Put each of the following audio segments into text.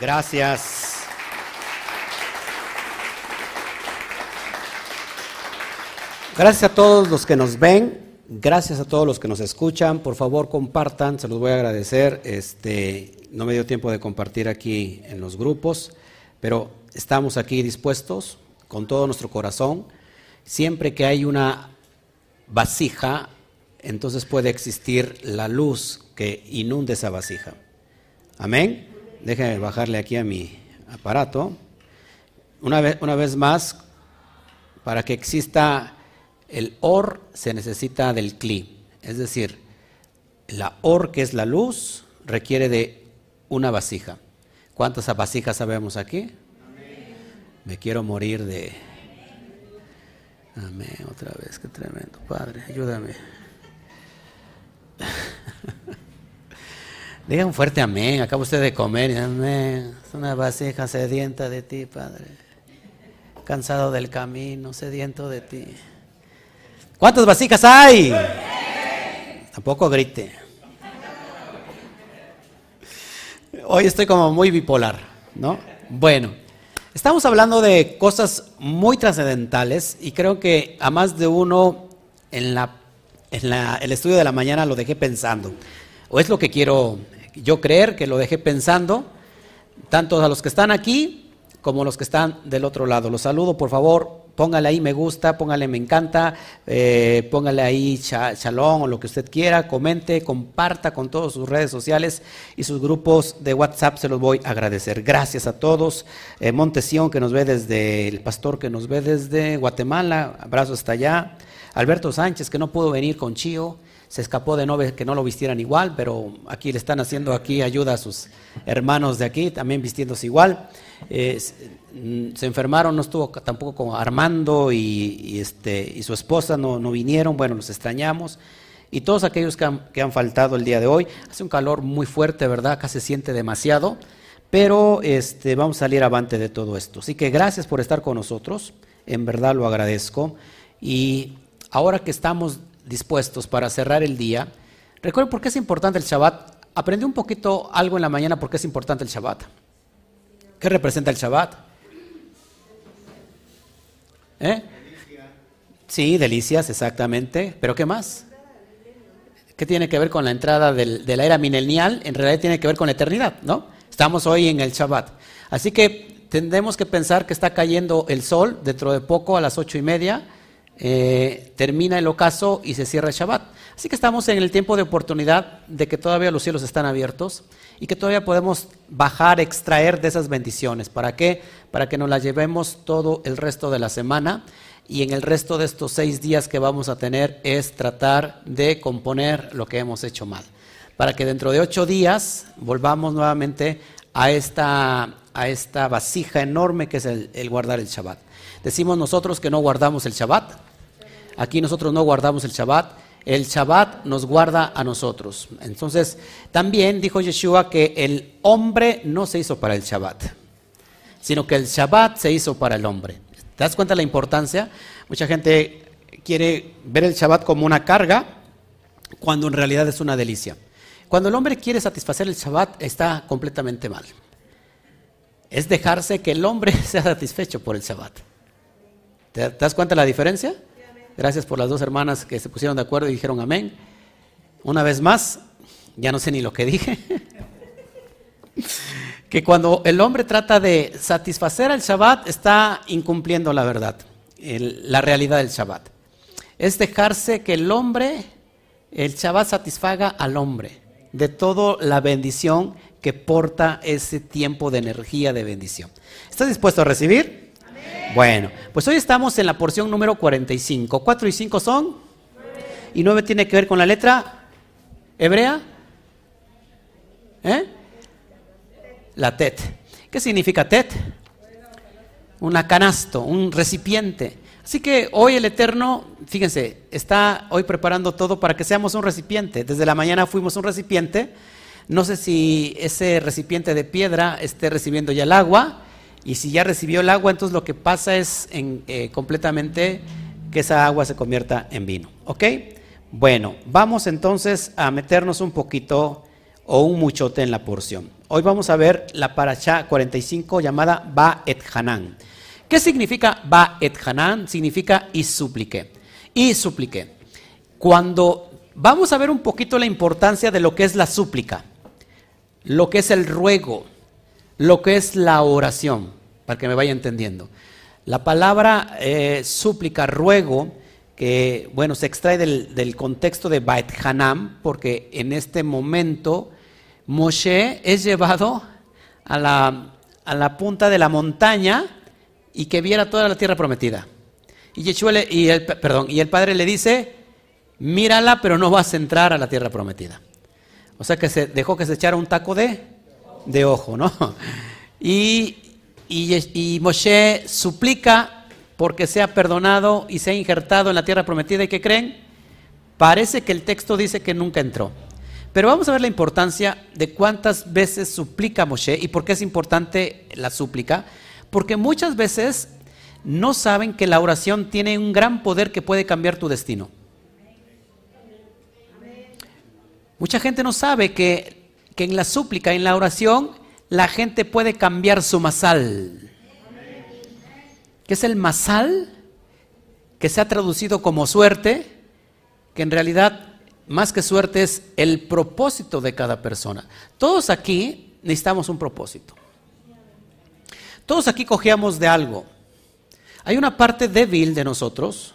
Gracias. Gracias a todos los que nos ven, gracias a todos los que nos escuchan. Por favor, compartan, se los voy a agradecer. Este, no me dio tiempo de compartir aquí en los grupos, pero estamos aquí dispuestos con todo nuestro corazón. Siempre que hay una vasija, entonces puede existir la luz que inunde esa vasija. Amén. Déjenme bajarle aquí a mi aparato. Una vez, una vez más, para que exista el or, se necesita del cli. Es decir, la or, que es la luz, requiere de una vasija. ¿Cuántas vasijas sabemos aquí? Me quiero morir de... Amén, otra vez, qué tremendo. Padre, ayúdame. Diga un fuerte amén. Acaba usted de comer. Amén. Es una vasija sedienta de ti, Padre. Cansado del camino, sediento de ti. ¿Cuántas vasijas hay? Tampoco grite. Hoy estoy como muy bipolar, ¿no? Bueno, estamos hablando de cosas muy trascendentales y creo que a más de uno en, la, en el estudio de la mañana lo dejé pensando. O es lo que quiero yo creer que lo dejé pensando, tanto a los que están aquí como a los que están del otro lado. Los saludo, por favor, póngale ahí me gusta, póngale me encanta, eh, póngale ahí shalom o lo que usted quiera, comente, comparta con todas sus redes sociales y sus grupos de WhatsApp, se los voy a agradecer. Gracias a todos. Eh, Montesión, que nos ve desde, el pastor que nos ve desde Guatemala, abrazo hasta allá. Alberto Sánchez, que no pudo venir con Chío se escapó de no que no lo vistieran igual, pero aquí le están haciendo aquí ayuda a sus hermanos de aquí, también vistiéndose igual. Eh, mm, se enfermaron, no estuvo tampoco con Armando y, este, y su esposa no, no, vinieron, bueno, los extrañamos. Y todos aquellos que han, que han, faltado el día de hoy, hace un calor muy fuerte, ¿verdad? Acá se siente demasiado, pero este, vamos a salir avante de todo esto. Así que gracias por estar con nosotros, en verdad lo agradezco. Y ahora que estamos dispuestos para cerrar el día. Recuerden por qué es importante el Shabbat. Aprendí un poquito algo en la mañana por qué es importante el Shabbat. ¿Qué representa el Shabbat? ¿Eh? Sí, delicias, exactamente. ¿Pero qué más? ¿Qué tiene que ver con la entrada de la era milenial? En realidad tiene que ver con la eternidad, ¿no? Estamos hoy en el Shabbat. Así que tendremos que pensar que está cayendo el sol dentro de poco a las ocho y media eh, termina el ocaso y se cierra el Shabbat. Así que estamos en el tiempo de oportunidad de que todavía los cielos están abiertos y que todavía podemos bajar, extraer de esas bendiciones. ¿Para qué? Para que nos las llevemos todo el resto de la semana y en el resto de estos seis días que vamos a tener es tratar de componer lo que hemos hecho mal. Para que dentro de ocho días volvamos nuevamente a esta, a esta vasija enorme que es el, el guardar el Shabbat. Decimos nosotros que no guardamos el Shabbat, Aquí nosotros no guardamos el Shabbat, el Shabbat nos guarda a nosotros. Entonces, también dijo Yeshua que el hombre no se hizo para el Shabbat, sino que el Shabbat se hizo para el hombre. ¿Te das cuenta de la importancia? Mucha gente quiere ver el Shabbat como una carga, cuando en realidad es una delicia. Cuando el hombre quiere satisfacer el Shabbat, está completamente mal. Es dejarse que el hombre sea satisfecho por el Shabbat. ¿Te das cuenta de la diferencia? Gracias por las dos hermanas que se pusieron de acuerdo y dijeron amén. Una vez más, ya no sé ni lo que dije. que cuando el hombre trata de satisfacer al Shabbat, está incumpliendo la verdad, la realidad del Shabbat. Es dejarse que el hombre, el Shabbat satisfaga al hombre de toda la bendición que porta ese tiempo de energía de bendición. ¿Estás dispuesto a recibir? Bueno, pues hoy estamos en la porción número 45. ¿Cuatro y cinco son? ¿Y nueve tiene que ver con la letra hebrea? ¿Eh? La tet. ¿Qué significa tet? Una canasto, un recipiente. Así que hoy el Eterno, fíjense, está hoy preparando todo para que seamos un recipiente. Desde la mañana fuimos un recipiente. No sé si ese recipiente de piedra esté recibiendo ya el agua y si ya recibió el agua, entonces lo que pasa es eh, completamente que esa agua se convierta en vino. ¿Ok? Bueno, vamos entonces a meternos un poquito o un muchote en la porción. Hoy vamos a ver la paracha 45 llamada Ba et Hanan. ¿Qué significa Ba et Hanan? Significa y suplique. Y suplique. Cuando vamos a ver un poquito la importancia de lo que es la súplica, lo que es el ruego, lo que es la oración, para que me vaya entendiendo. La palabra eh, súplica, ruego, que bueno, se extrae del, contexto de Bait Hanam, porque en este momento Moshe es llevado a la, a la punta de la montaña y que viera toda la tierra prometida. Y, y, el, perdón, y el padre le dice, mírala, pero no vas a entrar a la tierra prometida. O sea que se dejó que se echara un taco de, de ojo, ¿no? Y, y, y Moshe suplica porque sea perdonado y sea injertado en la tierra prometida. ¿Y qué creen? Parece que el texto dice que nunca entró. Pero vamos a ver la importancia de cuántas veces suplica Moshe y por qué es importante la súplica. Porque muchas veces no saben que la oración tiene un gran poder que puede cambiar tu destino. Mucha gente no sabe que, que en la súplica, en la oración, la gente puede cambiar su masal. ¿Qué es el masal? Que se ha traducido como suerte, que en realidad más que suerte es el propósito de cada persona. Todos aquí necesitamos un propósito. Todos aquí cogíamos de algo. Hay una parte débil de nosotros,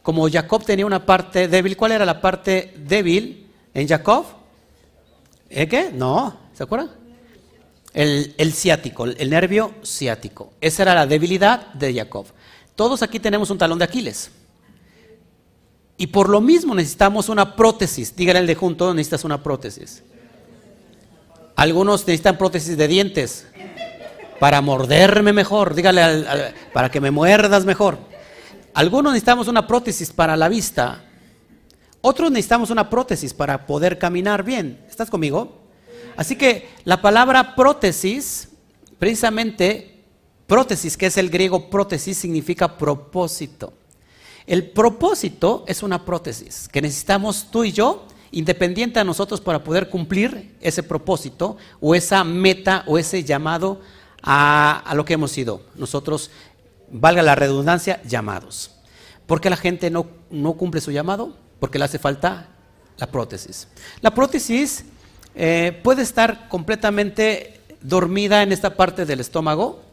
como Jacob tenía una parte débil. ¿Cuál era la parte débil en Jacob? ¿Eh qué? No, ¿se acuerdan? El, ciático, el nervio ciático. Esa era la debilidad de Jacob. Todos aquí tenemos un talón de Aquiles. Y por lo mismo necesitamos una prótesis. Dígale el de junto, necesitas una prótesis. Algunos necesitan prótesis de dientes para morderme mejor. Dígale para que me muerdas mejor. Algunos necesitamos una prótesis para la vista. Otros necesitamos una prótesis para poder caminar bien. ¿Estás conmigo? Así que la palabra prótesis, precisamente, prótesis, que es el griego prótesis, significa propósito. El propósito es una prótesis que necesitamos tú y yo, independiente a nosotros, para poder cumplir ese propósito o esa meta o ese llamado a, lo que hemos sido. Nosotros, valga la redundancia, llamados. ¿Por qué la gente no, no cumple su llamado? Porque le hace falta la prótesis. La prótesis eh, puede estar completamente dormida en esta parte del estómago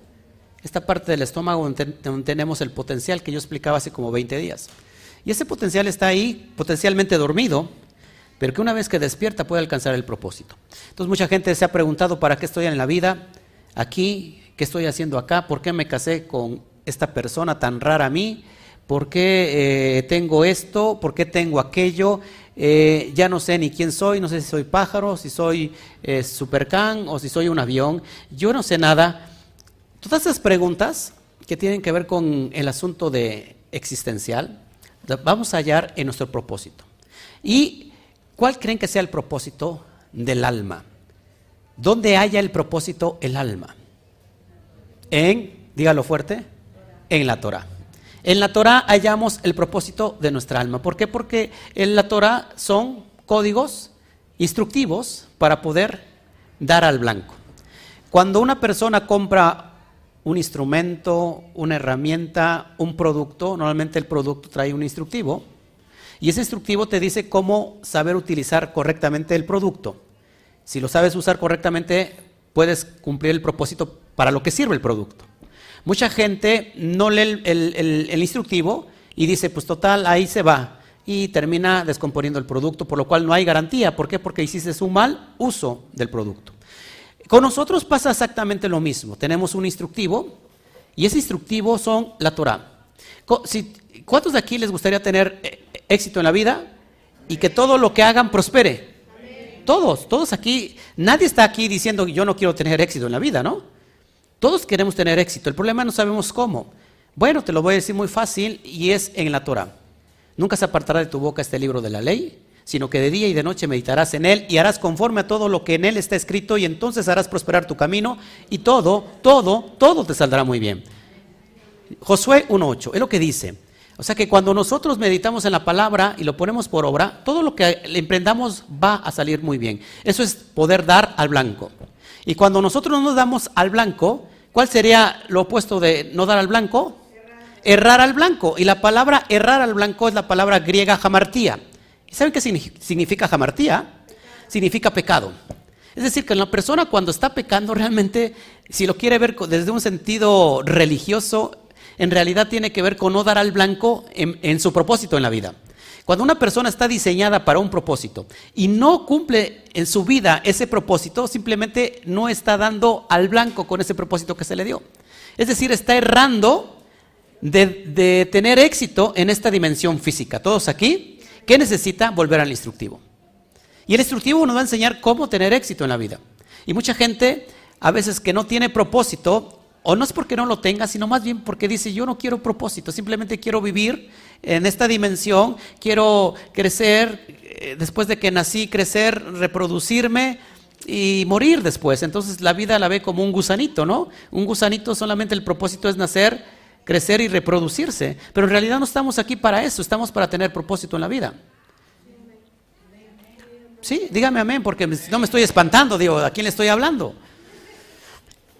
esta parte del estómago donde tenemos el potencial que yo explicaba hace como 20 días. Y ese potencial está ahí, potencialmente dormido, pero que una vez que despierta puede alcanzar el propósito. Entonces mucha gente se ha preguntado, ¿para qué estoy en la vida? Aquí, ¿qué estoy haciendo acá? ¿Por qué me casé con esta persona tan rara a mí? ¿Por qué eh, tengo esto? ¿Por qué tengo aquello? Eh, ya no sé ni quién soy, no sé si soy pájaro, si soy eh, supercan o si soy un avión. Yo no sé nada Todas esas preguntas que tienen que ver con el asunto de existencial, vamos a hallar en nuestro propósito. ¿Y cuál creen que sea el propósito del alma? ¿Dónde haya el propósito el alma? En, dígalo fuerte, en la Torah. En la Torah hallamos el propósito de nuestra alma. ¿Por qué? Porque en la Torah son códigos instructivos para poder dar al blanco. Cuando una persona compra un instrumento, una herramienta, un producto, normalmente el producto trae un instructivo, y ese instructivo te dice cómo saber utilizar correctamente el producto. Si lo sabes usar correctamente, puedes cumplir el propósito para lo que sirve el producto. Mucha gente no lee el, instructivo y dice, pues total, ahí se va. Y termina descomponiendo el producto, por lo cual no hay garantía. ¿Por qué? Porque hiciste un mal uso del producto. Con nosotros pasa exactamente lo mismo. Tenemos un instructivo y ese instructivo son la Torah. ¿Cuántos de aquí les gustaría tener eh, éxito en la vida y que todo lo que hagan prospere? Todos, todos aquí, nadie está aquí diciendo yo no quiero tener éxito en la vida, ¿no? Todos queremos tener éxito. El problema no sabemos cómo. Bueno, te lo voy a decir muy fácil y es en la Torah. Nunca se apartará de tu boca este libro de la ley, sino que de día y de noche meditarás en él y harás conforme a todo lo que en él está escrito y entonces harás prosperar tu camino y todo, todo, todo te saldrá muy bien. Josué 1.8, es lo que dice. O sea que cuando nosotros meditamos en la palabra y lo ponemos por obra, todo lo que emprendamos va a salir muy bien. Eso es poder dar al blanco. Y cuando nosotros no nos damos al blanco, ¿cuál sería lo opuesto de no dar al blanco? Errar, al blanco. Y la palabra errar al blanco es la palabra griega jamartía. ¿Y saben qué significa jamartía? Significa pecado. Es decir, que la persona cuando está pecando realmente, si lo quiere ver desde un sentido religioso, en realidad tiene que ver con no dar al blanco en, su propósito en la vida. Cuando una persona está diseñada para un propósito y no cumple en su vida ese propósito, simplemente no está dando al blanco con ese propósito que se le dio. Es decir, está errando de, tener éxito en esta dimensión física. ¿Todos aquí? ¿Qué necesita? Volver al instructivo. Y el instructivo nos va a enseñar cómo tener éxito en la vida. Y mucha gente, a veces que no tiene propósito, o no es porque no lo tenga, sino más bien porque dice, yo no quiero propósito, simplemente quiero vivir en esta dimensión, quiero crecer, eh, después de que nací, crecer, reproducirme y morir después. Entonces la vida la ve como un gusanito, ¿no? Un gusanito solamente el propósito es nacer, crecer y reproducirse. Pero en realidad no estamos aquí para eso, estamos para tener propósito en la vida. Sí, dígame amén, porque no me estoy espantando, digo, ¿a quién le estoy hablando?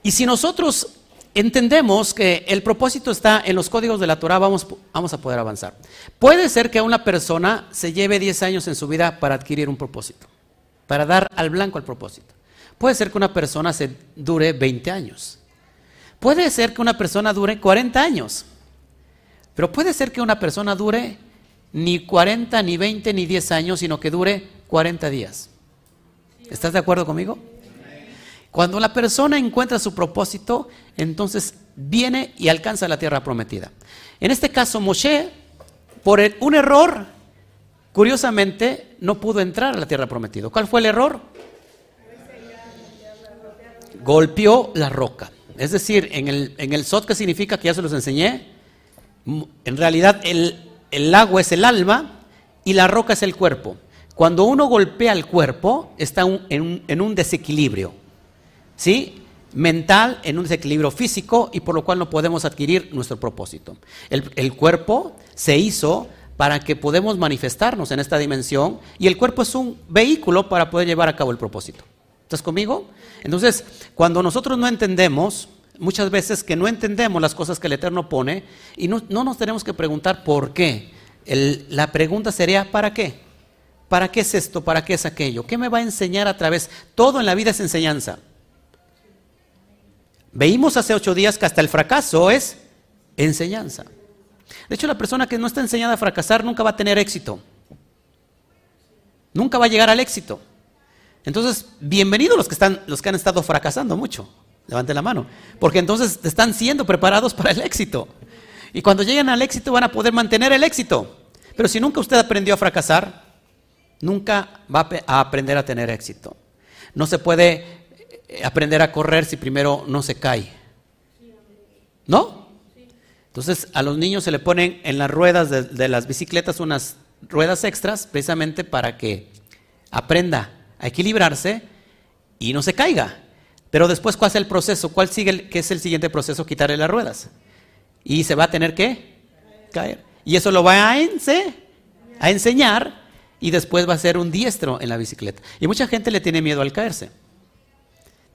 Y si nosotros entendemos que el propósito está en los códigos de la Torah, vamos, a poder avanzar. Puede ser que una persona se lleve 10 años en su vida para adquirir un propósito, para dar al blanco el propósito. Puede ser que una persona se dure 20 años. Puede ser que una persona dure 40 años. Pero puede ser que una persona dure ni 40, ni 20, ni 10 años, sino que dure 40 días. ¿Estás de acuerdo conmigo? Cuando la persona encuentra su propósito, entonces viene y alcanza la tierra prometida. En este caso, Moshe, por un error, curiosamente, no pudo entrar a la tierra prometida. ¿Cuál fue el error? Golpeó la roca. Es decir, en el, en el Sot, que significa que ya se los enseñé, en realidad el, agua es el alma y la roca es el cuerpo. Cuando uno golpea el cuerpo, está en un desequilibrio. ¿Sí? mental, en un desequilibrio físico y por lo cual no podemos adquirir nuestro propósito. El, cuerpo se hizo para que podamos manifestarnos en esta dimensión y el cuerpo es un vehículo para poder llevar a cabo el propósito. ¿Estás conmigo? Entonces, cuando nosotros no entendemos, muchas veces que no entendemos las cosas que el Eterno pone y no, nos tenemos que preguntar por qué. la pregunta sería, ¿para qué? ¿Para qué es esto? ¿Para qué es aquello? ¿Qué me va a enseñar a través? Todo en la vida es enseñanza. Veímos hace ocho días que hasta el fracaso es enseñanza. De hecho, la persona que no está enseñada a fracasar nunca va a tener éxito. Nunca va a llegar al éxito. Entonces, bienvenidos los que, están, los que han estado fracasando mucho. Levante la mano. Porque entonces están siendo preparados para el éxito. Y cuando lleguen al éxito van a poder mantener el éxito. Pero si nunca usted aprendió a fracasar, nunca va a aprender a tener éxito. No se puede aprender a correr si primero no se cae? ¿No? Entonces a los niños se le ponen en las ruedas de, las bicicletas unas ruedas extras precisamente para que aprenda a equilibrarse y no se caiga. Pero después, ¿cuál es el proceso? ¿Cuál sigue? ¿Qué es el siguiente proceso? Quitarle las ruedas. Y se va a tener que caer. Y eso lo va a, a enseñar y después va a ser un diestro en la bicicleta. Y mucha gente le tiene miedo al caerse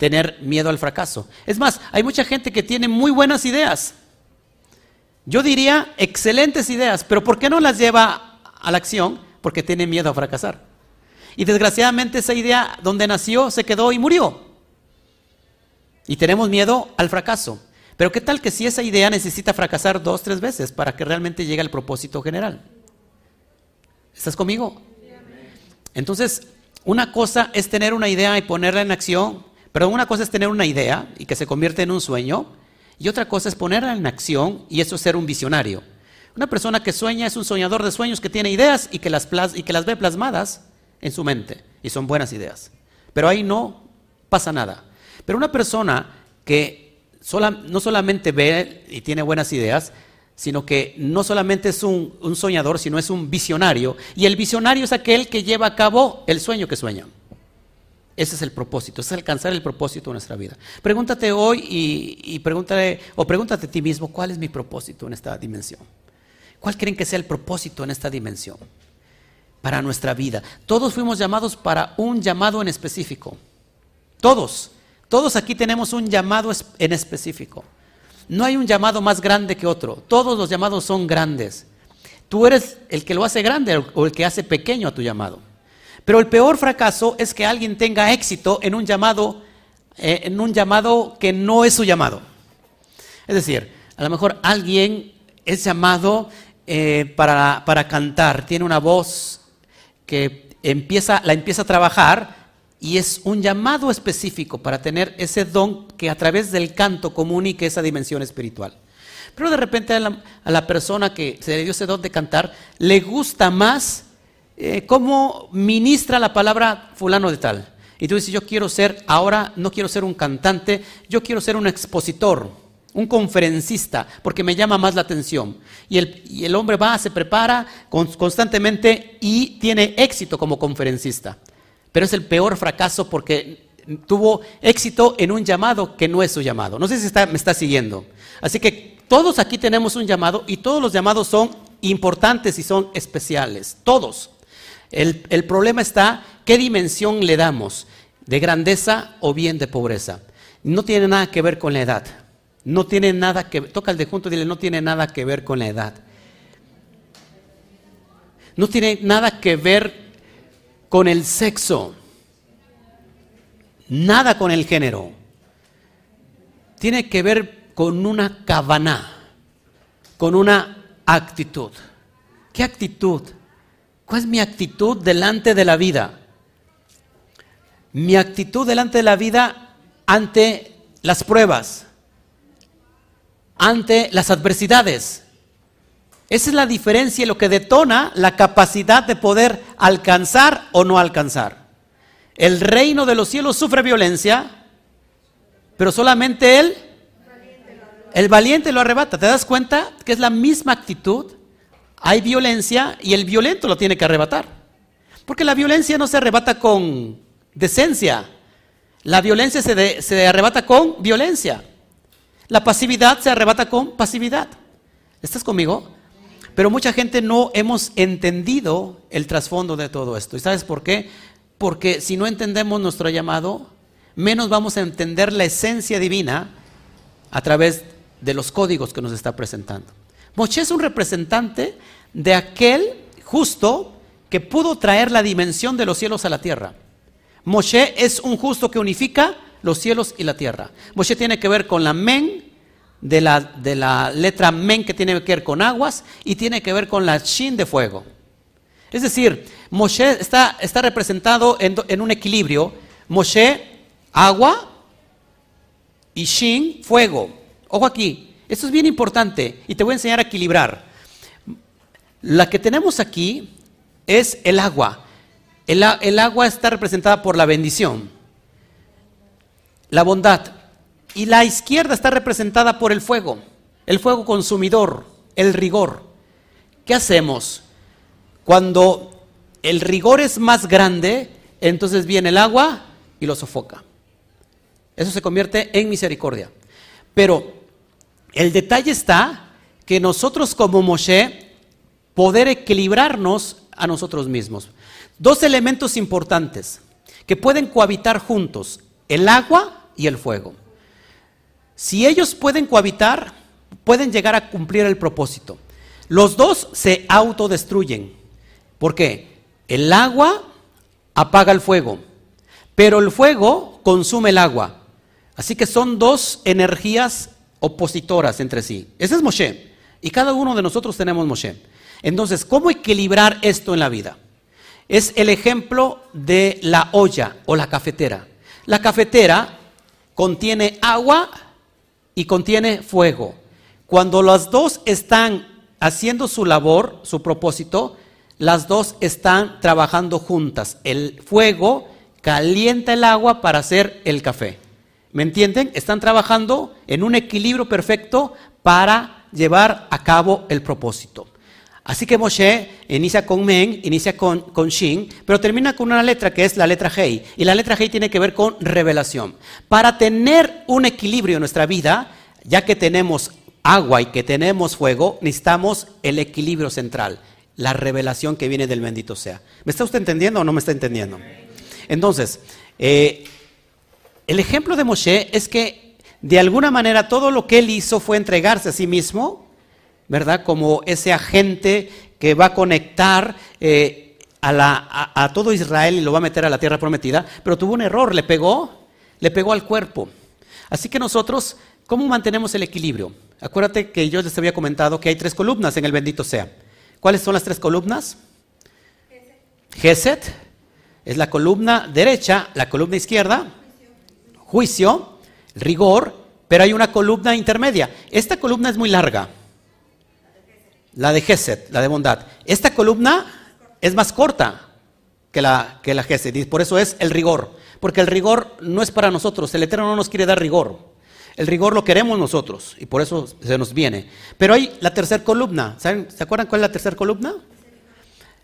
tener miedo al fracaso. Es más, hay mucha gente que tiene muy buenas ideas. Yo diría excelentes ideas, pero ¿por qué no las lleva a la acción? Porque tiene miedo a fracasar. Y desgraciadamente esa idea donde nació se quedó y murió. Y tenemos miedo al fracaso. Pero ¿qué tal que si esa idea necesita fracasar dos, tres veces para que realmente llegue al propósito general? ¿Estás conmigo? Entonces, una cosa es tener una idea y ponerla en acción pero una cosa es tener una idea y que se convierte en un sueño, y otra cosa es ponerla en acción y eso es ser un visionario. Una persona que sueña es un soñador de sueños que tiene ideas y que las, y que las ve plasmadas en su mente, y son buenas ideas. Pero ahí no pasa nada. Pero una persona que no solamente ve y tiene buenas ideas, sino que no solamente es un, un soñador, sino es un visionario, y el visionario es aquel que lleva a cabo el sueño que sueña. Ese es el propósito, es alcanzar el propósito de nuestra vida. Pregúntate hoy y, pregúntale, o pregúntate a ti mismo, ¿cuál es mi propósito en esta dimensión? ¿Cuál creen que sea el propósito en esta dimensión? Para nuestra vida. Todos fuimos llamados para un llamado en específico. Todos. Todos aquí tenemos un llamado en específico. No hay un llamado más grande que otro. Todos los llamados son grandes. Tú eres el que lo hace grande o el que hace pequeño a tu llamado. Pero el peor fracaso es que alguien tenga éxito en un llamado, eh, en un llamado que no es su llamado. Es decir, a lo mejor alguien es llamado eh, para, para, cantar, tiene una voz que empieza, la empieza a trabajar y es un llamado específico para tener ese don que a través del canto comunique esa dimensión espiritual. Pero de repente a la, persona que se le dio ese don de cantar le gusta más eh, cómo ministra la palabra fulano de tal. Y tú dices, yo quiero ser, ahora no quiero ser un cantante, yo quiero ser un expositor, un conferencista, porque me llama más la atención. Y el, y el hombre va, se prepara constantemente y tiene éxito como conferencista pero es el peor fracaso porque tuvo éxito en un llamado que no es su llamado. No sé si me está siguiendo. Así que todos aquí tenemos un llamado y todos los llamados son importantes y son especiales. Todos. El, problema está qué dimensión le damos, de grandeza o bien de pobreza. No tiene nada que ver con la edad. No tiene nada que toca el de junto y dile, no tiene nada que ver con la edad. No tiene nada que ver con el sexo, nada con el género. Tiene que ver con una cabana, con una actitud. ¿Qué actitud? ¿Cuál es mi actitud delante de la vida? Mi actitud delante de la vida ante las pruebas, ante las adversidades. Esa es la diferencia y lo que detona la capacidad de poder alcanzar o no alcanzar. El reino de los cielos sufre violencia, pero solamente él, el valiente lo arrebata. ¿Te das cuenta que es la misma actitud? Hay violencia y el violento lo tiene que arrebatar. Porque la violencia no se arrebata con decencia. La violencia se, se arrebata con violencia. La pasividad se arrebata con pasividad. ¿Estás conmigo? Pero mucha gente no hemos entendido el trasfondo de todo esto. ¿Y sabes por qué? Porque si no entendemos nuestro llamado, menos vamos a entender la esencia divina a través de los códigos que nos está presentando. Moshe es un representante de aquel justo que pudo traer la dimensión de los cielos a la tierra. Moshe es un justo que unifica los cielos y la tierra. Moshe tiene que ver con la men, de la, de la letra men que tiene que ver con aguas y tiene que ver con la shin de fuego. Es decir, Moshe está, está representado en, en, un equilibrio. Moshe, agua y Shin, fuego. Ojo aquí, esto es bien importante y te voy a enseñar a equilibrar. La que tenemos aquí es el agua. El, el agua está representada por la bendición, la bondad, y la izquierda está representada por el fuego, el fuego consumidor, el rigor. ¿Qué hacemos? Cuando el rigor es más grande, entonces viene el agua y lo sofoca. Eso se convierte en misericordia. Pero el detalle está que nosotros como Moshe poder equilibrarnos a nosotros mismos. Dos elementos importantes que pueden cohabitar juntos, el agua y el fuego. Si ellos pueden cohabitar, pueden llegar a cumplir el propósito. Los dos se autodestruyen. ¿Por qué? El agua apaga el fuego, pero el fuego consume el agua. Así que son dos energías opositoras entre sí. Ese es Moshe. Y cada uno de nosotros tenemos Moshe. Entonces, ¿cómo equilibrar esto en la vida? Es el ejemplo de la olla o la cafetera. La cafetera contiene agua y contiene fuego. Cuando las dos están haciendo su labor, su propósito, las dos están trabajando juntas. El fuego calienta el agua para hacer el café. ¿Me entienden? Están trabajando en un equilibrio perfecto para llevar a cabo el propósito. Así que Moshe inicia con Men, inicia con, con Shin, pero termina con una letra que es la letra Hei. Y la letra Hei tiene que ver con revelación. Para tener un equilibrio en nuestra vida, ya que tenemos agua y que tenemos fuego, necesitamos el equilibrio central, la revelación que viene del bendito sea. ¿Me está usted entendiendo o no me está entendiendo? Entonces, eh, el ejemplo de Moshe es que de alguna manera todo lo que él hizo fue entregarse a sí mismo, ¿verdad? Como ese agente que va a conectar eh, a, a todo Israel y lo va a meter a la tierra prometida, pero tuvo un error, le pegó, le pegó al cuerpo. Así que nosotros, ¿cómo mantenemos el equilibrio? Acuérdate que yo les había comentado que hay tres columnas en el bendito sea. ¿Cuáles son las tres columnas? Geset es la columna derecha, la columna izquierda, juicio, rigor, pero hay una columna intermedia. Esta columna es muy larga, la de Geset, la de bondad. Esta columna es más corta que la, que la Geset, y por eso es el rigor, porque el rigor no es para nosotros, el Eterno no nos quiere dar rigor. El rigor lo queremos nosotros y por eso se nos viene. Pero hay la tercera columna. ¿Se acuerdan cuál es la tercera columna?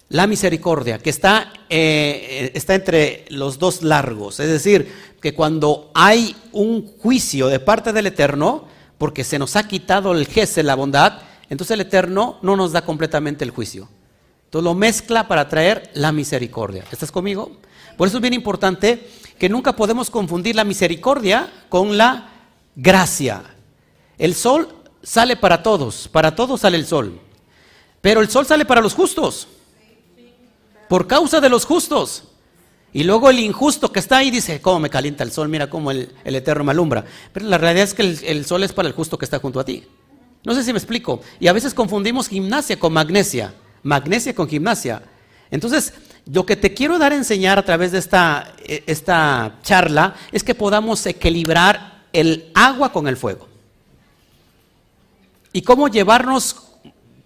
La misericordia, que está, eh, está entre los dos largos. Es decir, que cuando hay un juicio de parte del Eterno, porque se nos ha quitado el jefe, la bondad, entonces el Eterno no nos da completamente el juicio. Entonces lo mezcla para traer la misericordia. ¿Estás conmigo? Por eso es bien importante que nunca podemos confundir la misericordia con la gracia. El sol sale para todos, para todos sale el sol. Pero el sol sale para los justos. Por causa de los justos. Y luego el injusto que está ahí dice, ¿cómo me calienta el sol? Mira cómo el, eterno me alumbra. Pero la realidad es que el, el, sol es para el justo que está junto a ti. No sé si me explico. Y a veces confundimos gimnasia con magnesia. Magnesia con gimnasia. Entonces, lo que te quiero dar a enseñar a través de esta, e, esta charla es que podamos equilibrar el agua con el fuego. Y cómo llevarnos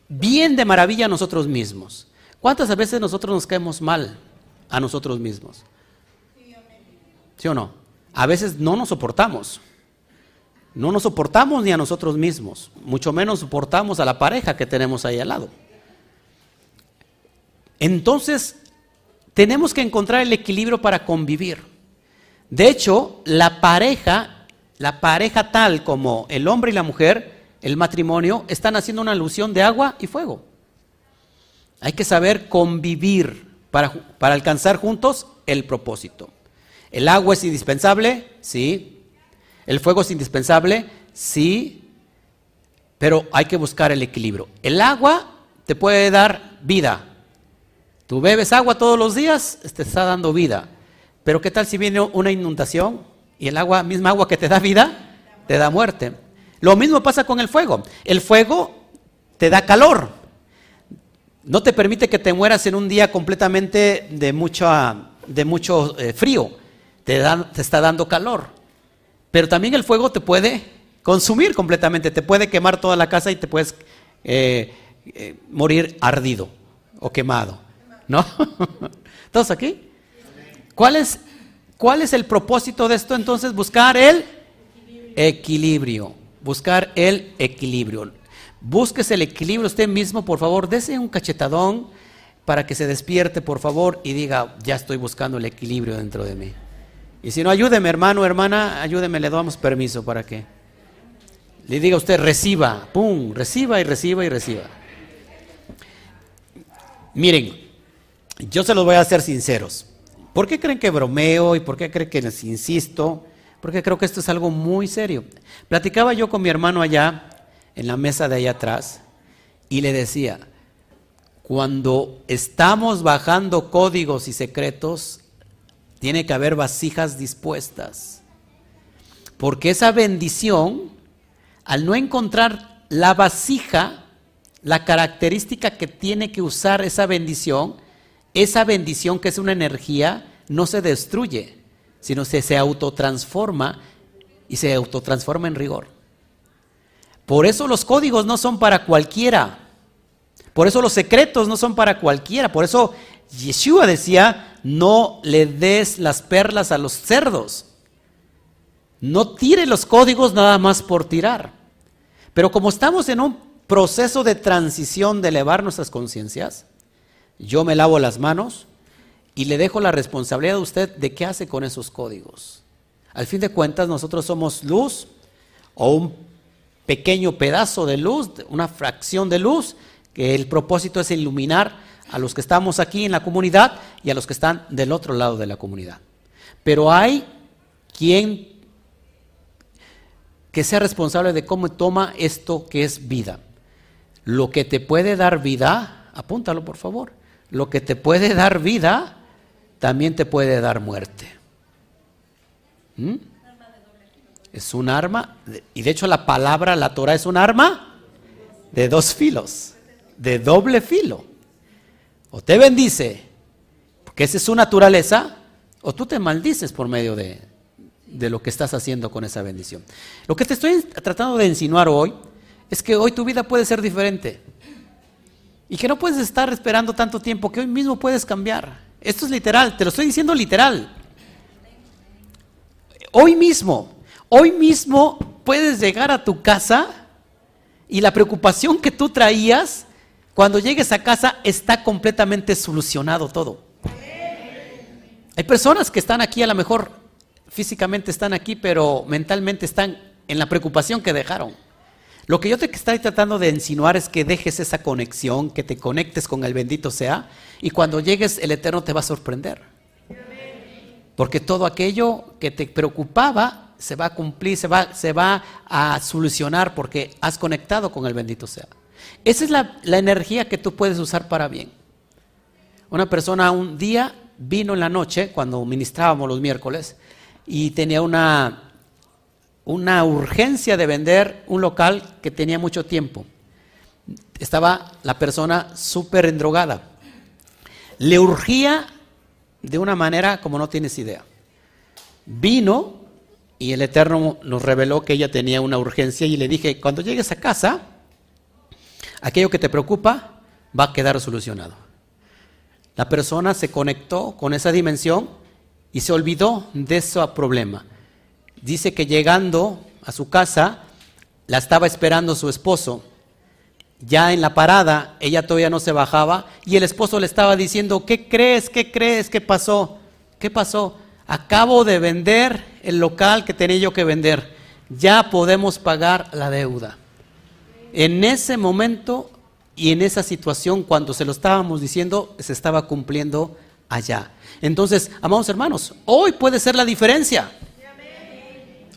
bien de maravilla a nosotros mismos. ¿Cuántas veces nosotros nos caemos mal a nosotros mismos? ¿Sí o no? A veces no nos soportamos. No nos soportamos ni a nosotros mismos, mucho menos soportamos a la pareja que tenemos ahí al lado. Entonces, tenemos que encontrar el equilibrio para convivir. De hecho, la pareja la pareja tal como el hombre y la mujer, el matrimonio, están haciendo una alusión de agua y fuego. Hay que saber convivir para, para alcanzar juntos el propósito. ¿El agua es indispensable? Sí. ¿El fuego es indispensable? Sí. Pero hay que buscar el equilibrio. El agua te puede dar vida. Tú bebes agua todos los días, te está dando vida. Pero ¿qué tal si viene una inundación? Y el agua, misma agua que te da vida, te da muerte. Lo mismo pasa con el fuego. El fuego te da calor. No te permite que te mueras en un día completamente de mucho, de mucho eh, frío. Te, te está dando calor. Pero también el fuego te puede consumir completamente. Te puede quemar toda la casa y te puedes eh, eh, morir ardido o quemado. ¿No? ¿Todos aquí? ¿Cuál es ¿Cuál es el propósito de esto entonces? Buscar el equilibrio. Buscar el equilibrio. Búsquese el equilibrio usted mismo, por favor, dese un cachetadón para que se despierte, por favor, y diga, ya estoy buscando el equilibrio dentro de mí. Y si no, ayúdeme, hermano, hermana, ayúdeme, le damos permiso para que le diga usted, reciba, pum, reciba y reciba y reciba. Miren, yo se los voy a hacer sinceros. ¿Por qué creen que bromeo y por qué creen que les insisto? Porque creo que esto es algo muy serio. Platicaba yo con mi hermano allá, en la mesa de allá atrás, y le decía, cuando estamos bajando códigos y secretos, tiene que haber vasijas dispuestas. Porque esa bendición, al no encontrar la vasija, la característica que tiene que usar esa bendición, esa bendición que es una energía no se destruye, sino se, se autotransforma y se autotransforma en rigor. Por eso los códigos no son para cualquiera. Por eso los secretos no son para cualquiera. Por eso Yeshua decía, no le des las perlas a los cerdos. No tire los códigos nada más por tirar. Pero como estamos en un proceso de transición de elevar nuestras conciencias, yo me lavo las manos y le dejo la responsabilidad a usted de qué hace con esos códigos. Al fin de cuentas, nosotros somos luz o un pequeño pedazo de luz, una fracción de luz, que el propósito es iluminar a los que estamos aquí en la comunidad y a los que están del otro lado de la comunidad. Pero hay quien que sea responsable de cómo toma esto que es vida. Lo que te puede dar vida, apúntalo por favor, lo que te puede dar vida también te puede dar muerte. ¿Mm? Es un arma, y de hecho la palabra, la Torah es un arma de dos filos, de doble filo. O te bendice, porque esa es su naturaleza, o tú te maldices por medio de, de lo que estás haciendo con esa bendición. Lo que te estoy tratando de insinuar hoy es que hoy tu vida puede ser diferente. Y que no puedes estar esperando tanto tiempo, que hoy mismo puedes cambiar. Esto es literal, te lo estoy diciendo literal. Hoy mismo, hoy mismo puedes llegar a tu casa y la preocupación que tú traías, cuando llegues a casa está completamente solucionado todo. Hay personas que están aquí, a lo mejor físicamente están aquí, pero mentalmente están en la preocupación que dejaron. Lo que yo te estoy tratando de insinuar es que dejes esa conexión, que te conectes con el bendito sea, y cuando llegues el Eterno te va a sorprender. Porque todo aquello que te preocupaba se va a cumplir, se va, se va a solucionar porque has conectado con el bendito sea. Esa es la, la energía que tú puedes usar para bien. Una persona un día vino en la noche, cuando ministrábamos los miércoles, y tenía una, una urgencia de vender un local que tenía mucho tiempo. Estaba la persona súper endrogada. Le urgía de una manera como no tienes idea. Vino y el Eterno nos reveló que ella tenía una urgencia y le dije, cuando llegues a casa, aquello que te preocupa va a quedar solucionado. La persona se conectó con esa dimensión y se olvidó de ese problema. Dice que llegando a su casa, la estaba esperando su esposo. Ya en la parada, ella todavía no se bajaba y el esposo le estaba diciendo, ¿qué crees? ¿Qué crees? ¿Qué pasó? ¿Qué pasó? Acabo de vender el local que tenía yo que vender. Ya podemos pagar la deuda. En ese momento y en esa situación, cuando se lo estábamos diciendo, se estaba cumpliendo allá. Entonces, amados hermanos, hoy puede ser la diferencia.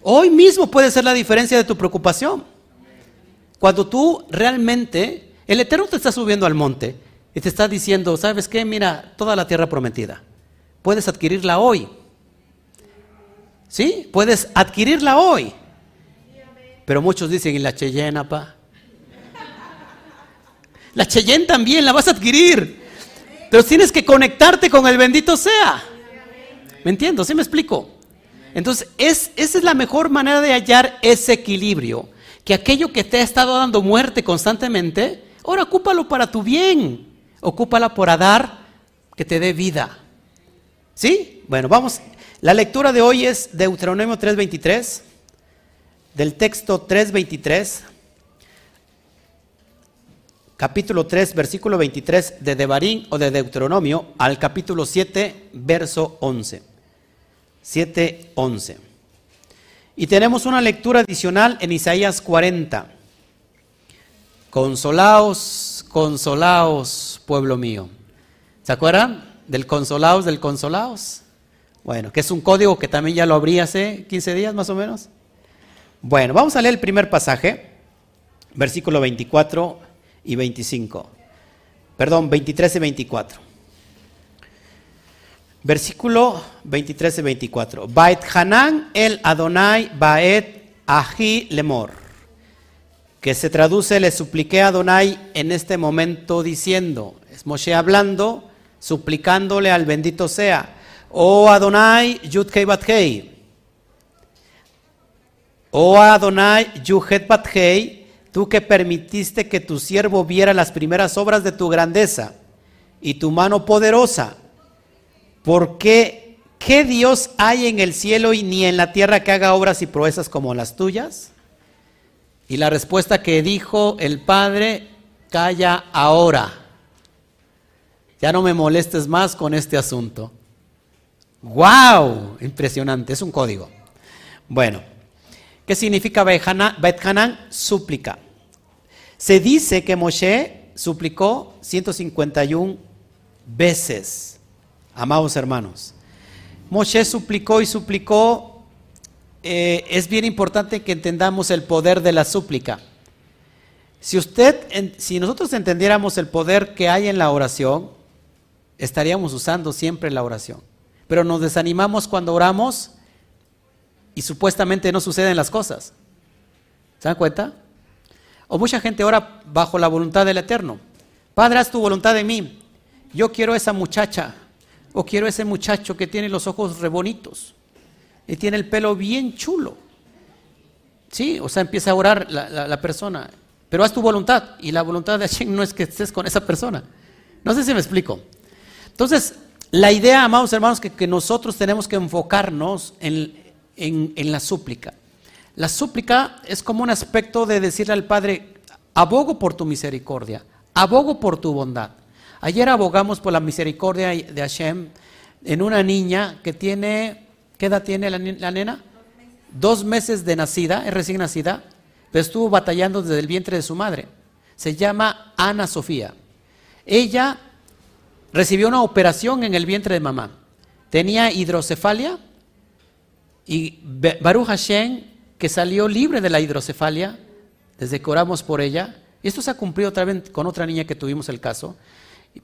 Hoy mismo puede ser la diferencia de tu preocupación. Cuando tú realmente, el Eterno te está subiendo al monte y te está diciendo, ¿sabes qué? Mira, toda la tierra prometida. Puedes adquirirla hoy. ¿Sí? Puedes adquirirla hoy. Pero muchos dicen, ¿y la Cheyenne, pa? La Cheyenne también la vas a adquirir. Pero tienes que conectarte con el bendito sea. ¿Me entiendo? ¿Sí me explico? Entonces, es, esa es la mejor manera de hallar ese equilibrio. Que aquello que te ha estado dando muerte constantemente, ahora ocúpalo para tu bien. Ocúpala para dar que te dé vida. ¿Sí? Bueno, vamos. La lectura de hoy es Deuteronomio 3.23, del texto 3.23 capítulo 3, versículo 23 de Devarín o de Deuteronomio al capítulo 7, verso 11. 7, 11. Y tenemos una lectura adicional en Isaías 40. Consolaos, consolaos, pueblo mío. ¿Se acuerdan del consolaos, del consolaos? Bueno, que es un código que también ya lo abrí hace 15 días más o menos. Bueno, vamos a leer el primer pasaje, versículo 24 y 25. Perdón, 23 y 24. Versículo 23 y 24. Bait Hanan el Adonai Baet Ahi Lemor. Que se traduce, le supliqué a Adonai en este momento diciendo, es Moshe hablando, suplicándole al bendito sea, oh Adonai Yudhei Bathei, oh Adonai Yudhei Bathei, tú que permitiste que tu siervo viera las primeras obras de tu grandeza y tu mano poderosa, ¿por qué, qué Dios hay en el cielo y ni en la tierra que haga obras y proezas como las tuyas? Y la respuesta que dijo el Padre, calla ahora. Ya no me molestes más con este asunto. ¡Wow! Impresionante, es un código. Bueno, ¿Qué significa Bet Hanan? Súplica. Se dice que Moshe suplicó 151 veces, amados hermanos. Moshe suplicó y suplicó. Eh, es bien importante que entendamos el poder de la súplica. Si usted, si nosotros entendiéramos el poder que hay en la oración, estaríamos usando siempre la oración. Pero nos desanimamos cuando oramos y supuestamente no suceden las cosas. ¿Se dan cuenta? O mucha gente ora bajo la voluntad del Eterno. Padre, haz tu voluntad en mí. Yo quiero esa muchacha. O quiero ese muchacho que tiene los ojos re bonitos. Y tiene el pelo bien chulo. Sí, o sea, empieza a orar la, persona. Pero haz tu voluntad. Y la voluntad de Hashem no es que estés con esa persona. No sé si me explico. Entonces, la idea, amados hermanos, que, que nosotros tenemos que enfocarnos en, en la súplica. La súplica es como un aspecto de decirle al Padre, abogo por tu misericordia, abogo por tu bondad. Ayer abogamos por la misericordia de Hashem en una niña que tiene, ¿qué edad tiene la, nena? Dos meses de nacida, es recién nacida, pero estuvo batallando desde el vientre de su madre. Se llama Ana Sofía. Ella recibió una operación en el vientre de mamá. Tenía hidrocefalia y Baruch Hashem que salió libre de la hidrocefalia, desde que oramos por ella. Y esto se ha cumplido otra vez con otra niña que tuvimos el caso.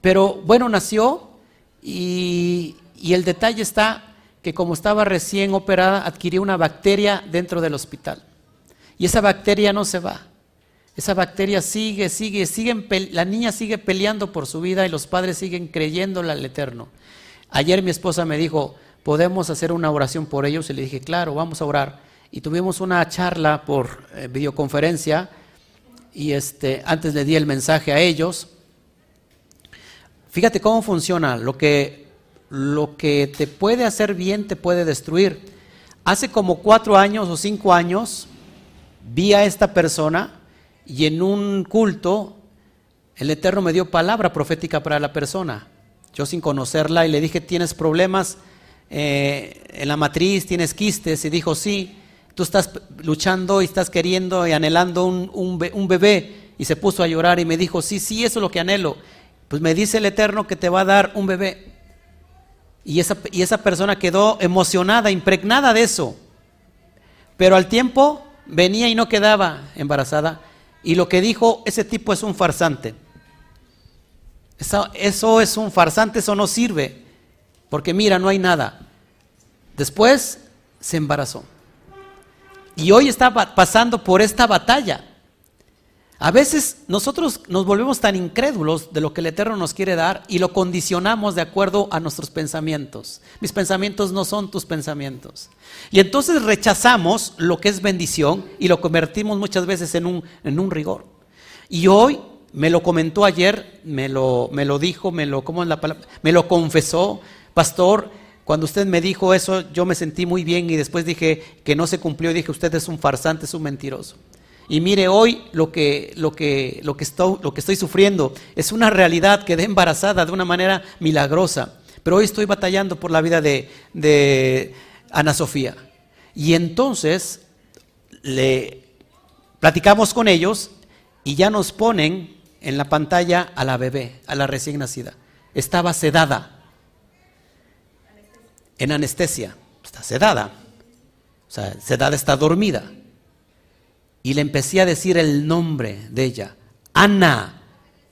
Pero bueno, nació y, y el detalle está que como estaba recién operada, adquirió una bacteria dentro del hospital. Y esa bacteria no se va. Esa bacteria sigue, sigue, sigue, la niña sigue peleando por su vida y los padres siguen creyéndole al Eterno. Ayer mi esposa me dijo, ¿podemos hacer una oración por ellos? Y le dije, claro, vamos a orar y tuvimos una charla por eh, videoconferencia y este, antes le di el mensaje a ellos. Fíjate cómo funciona, lo que, lo que te puede hacer bien te puede destruir. Hace como cuatro años o cinco años vi a esta persona y en un culto el Eterno me dio palabra profética para la persona. Yo sin conocerla y le dije, ¿tienes problemas eh, en la matriz? ¿Tienes quistes? Y dijo, sí tú estás luchando y estás queriendo y anhelando un, bebé. Y se puso a llorar y me dijo, sí, sí, eso es lo que anhelo. Pues me dice el Eterno que te va a dar un bebé. Y esa, y esa persona quedó emocionada, impregnada de eso. Pero al tiempo venía y no quedaba embarazada. Y lo que dijo, ese tipo es un farsante. Eso, es un farsante, eso no sirve. Porque mira, no hay nada. Después se embarazó. Y hoy está pasando por esta batalla. A veces nosotros nos volvemos tan incrédulos de lo que el Eterno nos quiere dar y lo condicionamos de acuerdo a nuestros pensamientos. Mis pensamientos no son tus pensamientos. Y entonces rechazamos lo que es bendición y lo convertimos muchas veces en un, en un rigor. Y hoy me lo comentó ayer, me lo, me lo dijo, me lo, ¿cómo la palabra? Me lo confesó, pastor, cuando usted me dijo eso, yo me sentí muy bien y después dije que no se cumplió. Dije, usted es un farsante, es un mentiroso. Y mire, hoy lo que, lo que, lo que, estoy, lo que estoy sufriendo es una realidad. Quedé embarazada de una manera milagrosa. Pero hoy estoy batallando por la vida de, de Ana Sofía. Y entonces le platicamos con ellos y ya nos ponen en la pantalla a la bebé, a la recién nacida. Estaba sedada en anestesia, está sedada, o sea, sedada está dormida. Y le empecé a decir el nombre de ella, Ana,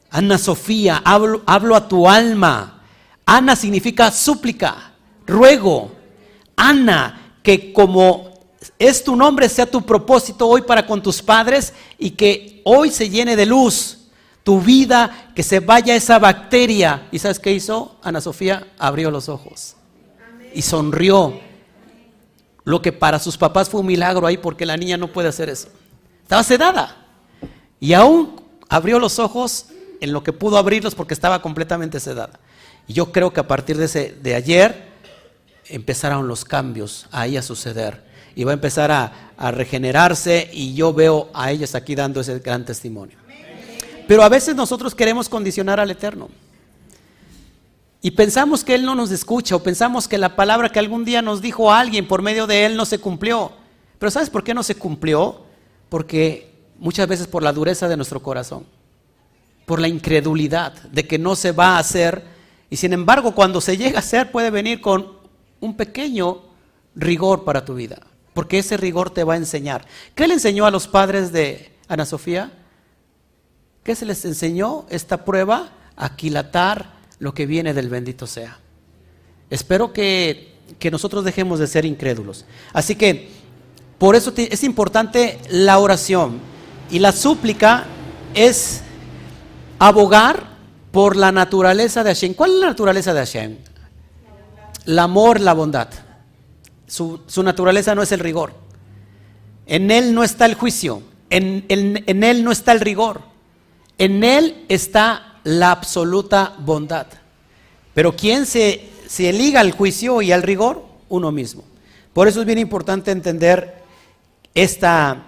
Ana Sofía, hablo, hablo a tu alma. Ana significa súplica, ruego. Ana, que como es tu nombre, sea tu propósito hoy para con tus padres y que hoy se llene de luz tu vida, que se vaya esa bacteria. ¿Y sabes qué hizo? Ana Sofía abrió los ojos y sonrió. Lo que para sus papás fue un milagro ahí porque la niña no puede hacer eso. Estaba sedada. Y aún abrió los ojos en lo que pudo abrirlos porque estaba completamente sedada. Y yo creo que a partir de, ese, de ayer empezaron los cambios ahí a suceder. Y va a empezar a, a regenerarse y yo veo a ellas aquí dando ese gran testimonio. Pero a veces nosotros queremos condicionar al Eterno. Y pensamos que Él no nos escucha o pensamos que la palabra que algún día nos dijo alguien por medio de Él no se cumplió. Pero ¿sabes por qué no se cumplió? Porque muchas veces por la dureza de nuestro corazón, por la incredulidad de que no se va a hacer. Y sin embargo, cuando se llega a hacer, puede venir con un pequeño rigor para tu vida, porque ese rigor te va a enseñar. ¿Qué le enseñó a los padres de Ana Sofía? ¿Qué se les enseñó esta prueba? Aquilatar lo que viene del bendito sea. Espero que, que nosotros dejemos de ser incrédulos. Así que por eso es importante la oración. Y la súplica es abogar por la naturaleza de Hashem. ¿Cuál es la naturaleza de Hashem? El amor, la bondad. Su, naturaleza no es el rigor. En Él no está el juicio. En, Él no está el rigor. En Él está la absoluta bondad. Pero ¿quién se, se liga al juicio y al rigor? Uno mismo. Por eso es bien importante entender esta,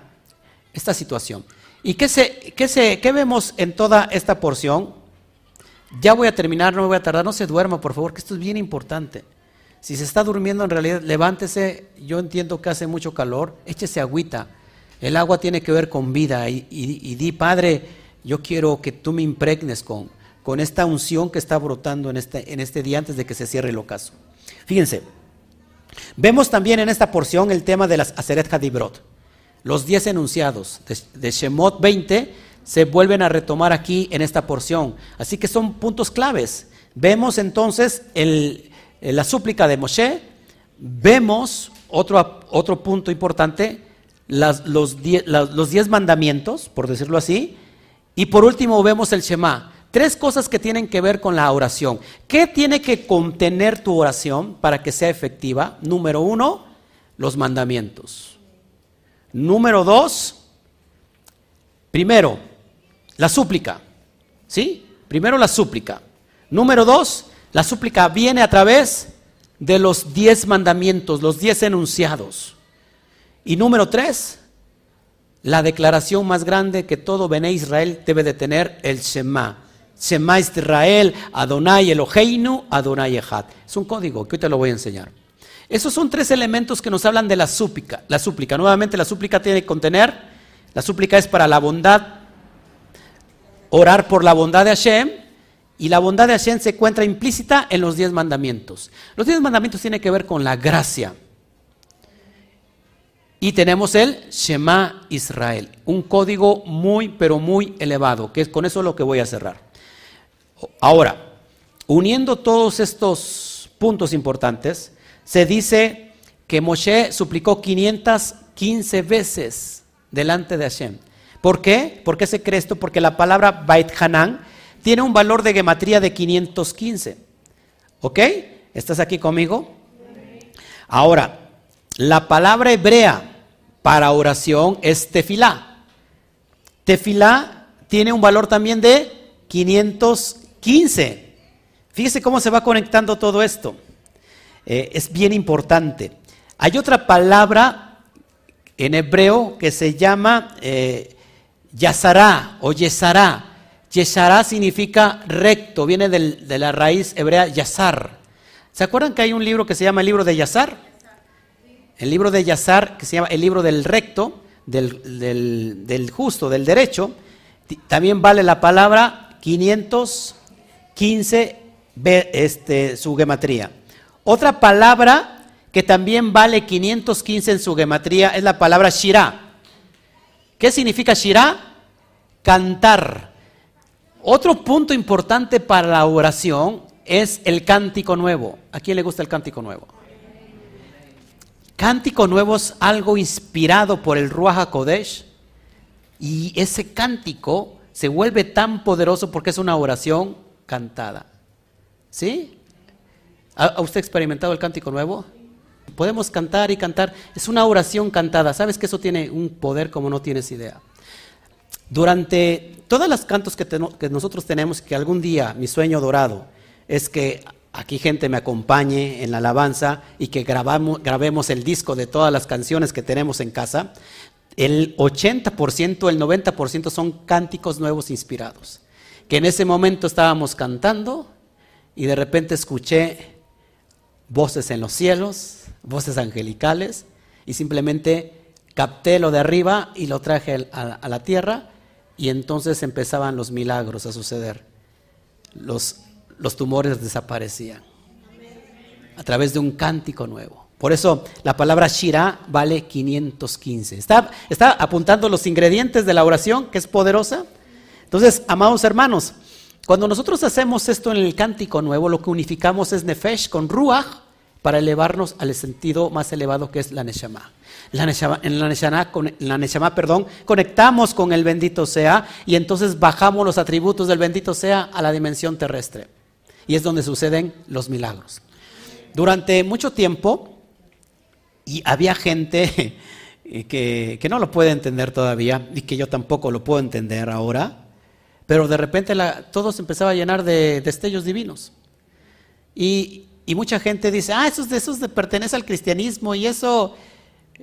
esta situación. ¿Y qué, se, qué, se, qué vemos en toda esta porción? Ya voy a terminar, no me voy a tardar, no se duerma, por favor, que esto es bien importante. Si se está durmiendo en realidad, levántese, yo entiendo que hace mucho calor, échese agüita. El agua tiene que ver con vida y, di, Padre, yo quiero que tú me impregnes con, con esta unción que está brotando en este, en este día antes de que se cierre el ocaso. Fíjense, vemos también en esta porción el tema de las Aseret Hadibrot. Los diez enunciados de, Shemot 20 se vuelven a retomar aquí en esta porción. Así que son puntos claves. Vemos entonces la súplica de Moshe, vemos otro, otro punto importante, los, diez, los diez mandamientos, por decirlo así, y por último vemos el Shema. Tres cosas que tienen que ver con la oración. ¿Qué tiene que contener tu oración para que sea efectiva? Número uno, los mandamientos. Número dos, primero, la súplica. ¿Sí? Primero la súplica. Número dos, la súplica viene a través de los diez mandamientos, los diez enunciados. Y número tres, la declaración más grande que todo Bené Israel debe de tener, el Shema. Shema Israel, Adonai Eloheinu, Adonai Echad. Es un código que hoy te lo voy a enseñar. Esos son tres elementos que nos hablan de la súplica. La súplica, nuevamente la súplica tiene que contener, la súplica es para la bondad, orar por la bondad de Hashem, y la bondad de Hashem se encuentra implícita en los diez mandamientos. Los diez mandamientos tienen que ver con la gracia. Y tenemos el Shema Israel, un código muy, pero muy elevado, que es con eso lo que voy a cerrar. Ahora, uniendo todos estos puntos importantes, se dice que Moshe suplicó 515 veces delante de Hashem. ¿Por qué? ¿Por qué se cree esto? Porque la palabra Bait Hanan tiene un valor de gematría de 515. ¿Ok? ¿Estás aquí conmigo? Ahora, la palabra hebrea para oración es tefilá. Tefilá tiene un valor también de 515. Fíjese cómo se va conectando todo esto. Eh, es bien importante. Hay otra palabra en hebreo que se llama eh, yazará o yesará. Yesará significa recto, viene de la raíz hebrea yazar. ¿Se acuerdan que hay un libro que se llama el libro de yazar? El libro de yazar, que se llama el libro del recto, del, justo, del derecho, también vale la palabra 515 este, su gematría. Otra palabra que también vale 515 en su gematría es la palabra shirah. ¿Qué significa shirah? Cantar. Otro punto importante para la oración es el cántico nuevo. ¿A quién le gusta el cántico nuevo? Cántico nuevo es algo inspirado por el Ruach HaKodesh y ese cántico se vuelve tan poderoso porque es una oración cantada. ¿Sí? ¿Ha usted experimentado el cántico nuevo? Podemos cantar y cantar. Es una oración cantada. ¿Sabes que eso tiene un poder como no tienes idea? Durante todas las cantos que, nosotros tenemos, que algún día mi sueño dorado es que aquí gente me acompañe en la alabanza y que grabamos, grabemos el disco de todas las canciones que tenemos en casa, el 80%, el 90% son cánticos nuevos inspirados. Que en ese momento estábamos cantando y de repente escuché voces en los cielos, voces angelicales, y simplemente capté lo de arriba y lo traje a, la tierra y entonces empezaban los milagros a suceder. Los, los tumores desaparecían a través de un cántico nuevo. Por eso la palabra Shira vale 515. Está, está apuntando los ingredientes de la oración, que es poderosa. Entonces, amados hermanos, cuando nosotros hacemos esto en el cántico nuevo, lo que unificamos es Nefesh con Ruach para elevarnos al sentido más elevado que es la Neshama. En la Neshama, la Neshama, perdón, conectamos con el bendito sea y entonces bajamos los atributos del bendito sea a la dimensión terrestre. Y es donde suceden los milagros. Durante mucho tiempo, y había gente que, no lo puede entender todavía y que yo tampoco lo puedo entender ahora, pero de repente todo se empezaba a llenar de destellos divinos. Y, mucha gente dice, ah, esos de, pertenece al cristianismo y eso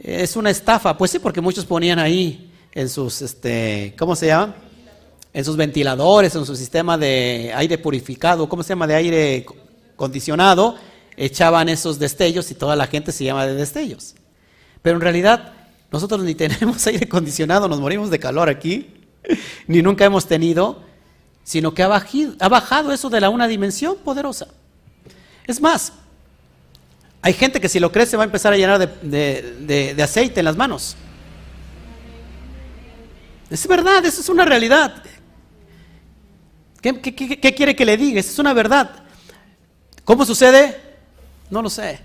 es una estafa. Pues sí, porque muchos ponían ahí en sus, este, ¿cómo se llama? En sus ventiladores, en su sistema de aire purificado, ¿cómo se llama? De aire condicionado, echaban esos destellos y toda la gente se llama de destellos. Pero en realidad nosotros ni tenemos aire acondicionado, nos morimos de calor aquí, ni nunca hemos tenido, sino que ha bajado, eso de la una dimensión poderosa. Es más, hay gente que si lo cree se va a empezar a llenar de, aceite en las manos. Es verdad, eso es una realidad. ¿Qué, qué quiere que le diga? Es una verdad. ¿Cómo sucede? No lo sé.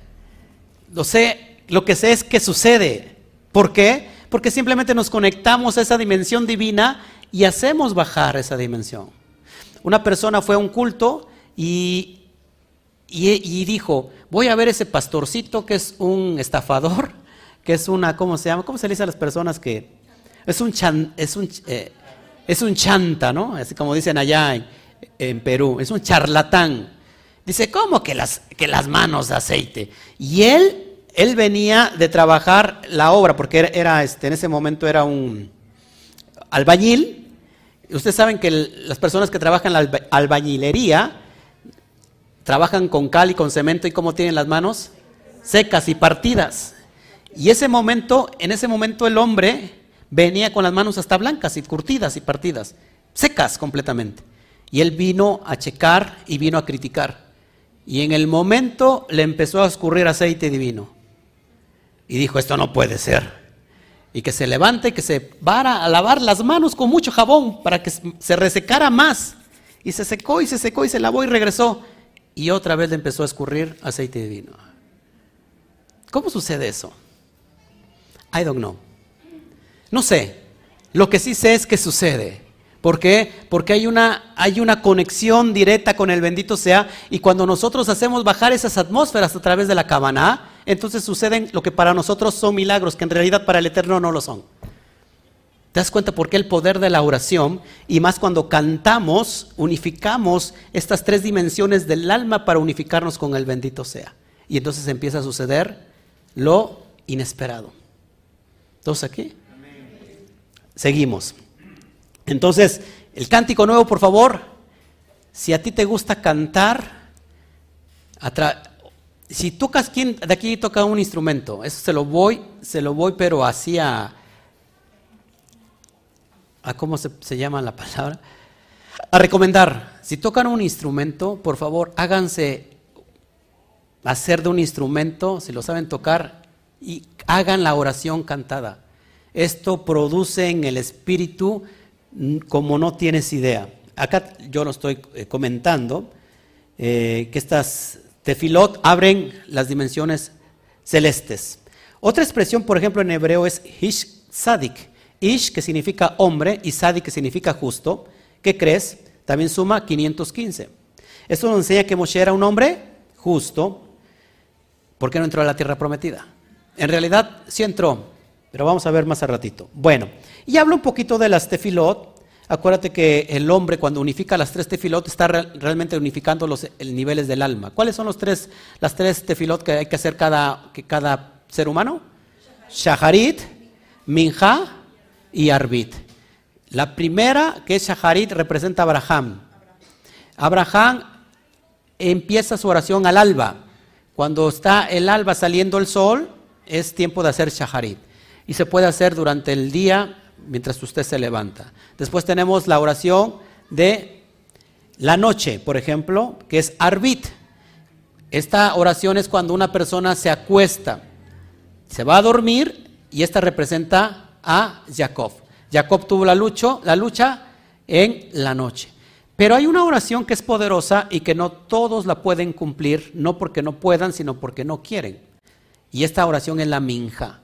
Lo sé, lo que sé es que sucede. ¿Por qué? Porque simplemente nos conectamos a esa dimensión divina y hacemos bajar esa dimensión. Una persona fue a un culto y, y, dijo, voy a ver ese pastorcito que es un estafador, que es una, ¿cómo se llama? ¿Cómo se le dice a las personas que... Es un, es un, eh, es un chanta, ¿no? Así como dicen allá en, en Perú, es un charlatán. Dice, ¿cómo que las, que las manos de aceite? Y él, él venía de trabajar la obra, porque era, este, en ese momento era un albañil. Ustedes saben que las personas que trabajan la albañilería trabajan con cal y con cemento y cómo tienen las manos secas y partidas. Y ese momento, en ese momento el hombre venía con las manos hasta blancas y curtidas y partidas, secas completamente. Y él vino a checar y vino a criticar. Y en el momento le empezó a escurrir aceite divino. Y dijo, esto no puede ser. Y que se levante y que se vara a lavar las manos con mucho jabón para que se resecara más. Y se secó y se secó y se lavó y regresó. Y otra vez le empezó a escurrir aceite divino. ¿Cómo sucede eso? I don't know. No sé. Lo que sí sé es que sucede. ¿Por qué? Porque hay una, hay una conexión directa con el bendito sea y cuando nosotros hacemos bajar esas atmósferas a través de la cabana, entonces suceden lo que para nosotros son milagros, que en realidad para el Eterno no lo son. ¿Te das cuenta por qué el poder de la oración y más cuando cantamos, unificamos estas tres dimensiones del alma para unificarnos con el bendito sea? Y entonces empieza a suceder lo inesperado. ¿Todos aquí? Seguimos. Entonces, el cántico nuevo, por favor, si a ti te gusta cantar, si tocas, ¿quién de aquí toca un instrumento? Eso se lo voy, se lo voy, pero así a, ¿cómo se, llama la palabra? A recomendar. Si tocan un instrumento, por favor, háganse hacer de un instrumento, si lo saben tocar, y hagan la oración cantada. Esto produce en el espíritu como no tienes idea. Acá yo lo estoy eh, comentando, eh, que estas tefilot abren las dimensiones celestes. Otra expresión, por ejemplo, en hebreo es Ish Sadik. Ish, que significa hombre, y Sadik, que significa justo. ¿Qué crees? También suma 515. Esto nos enseña que Moshe era un hombre justo. ¿Por qué no entró a la tierra prometida? En realidad sí entró, pero vamos a ver más a ratito. Bueno, y hablo un poquito de las tefilot. Acuérdate que el hombre cuando unifica las tres tefilot está realmente unificando los niveles del alma. ¿Cuáles son los tres, las tres tefilot que hay que hacer cada, que cada ser humano? Shaharit, Minja y Arbit. La primera, que es Shaharit, representa a Abraham. Abraham empieza su oración al alba. Cuando está el alba saliendo el sol, es tiempo de hacer Shaharit. y se puede hacer durante el día mientras usted se levanta. Después tenemos la oración de la noche, por ejemplo, que es Arbit. Esta oración es cuando una persona se acuesta, se va a dormir y esta representa a Jacob. Jacob tuvo la la lucha en la noche. Pero hay una oración que es poderosa y que no todos la pueden cumplir, no porque no puedan, sino porque no quieren. Y esta oración es la minja.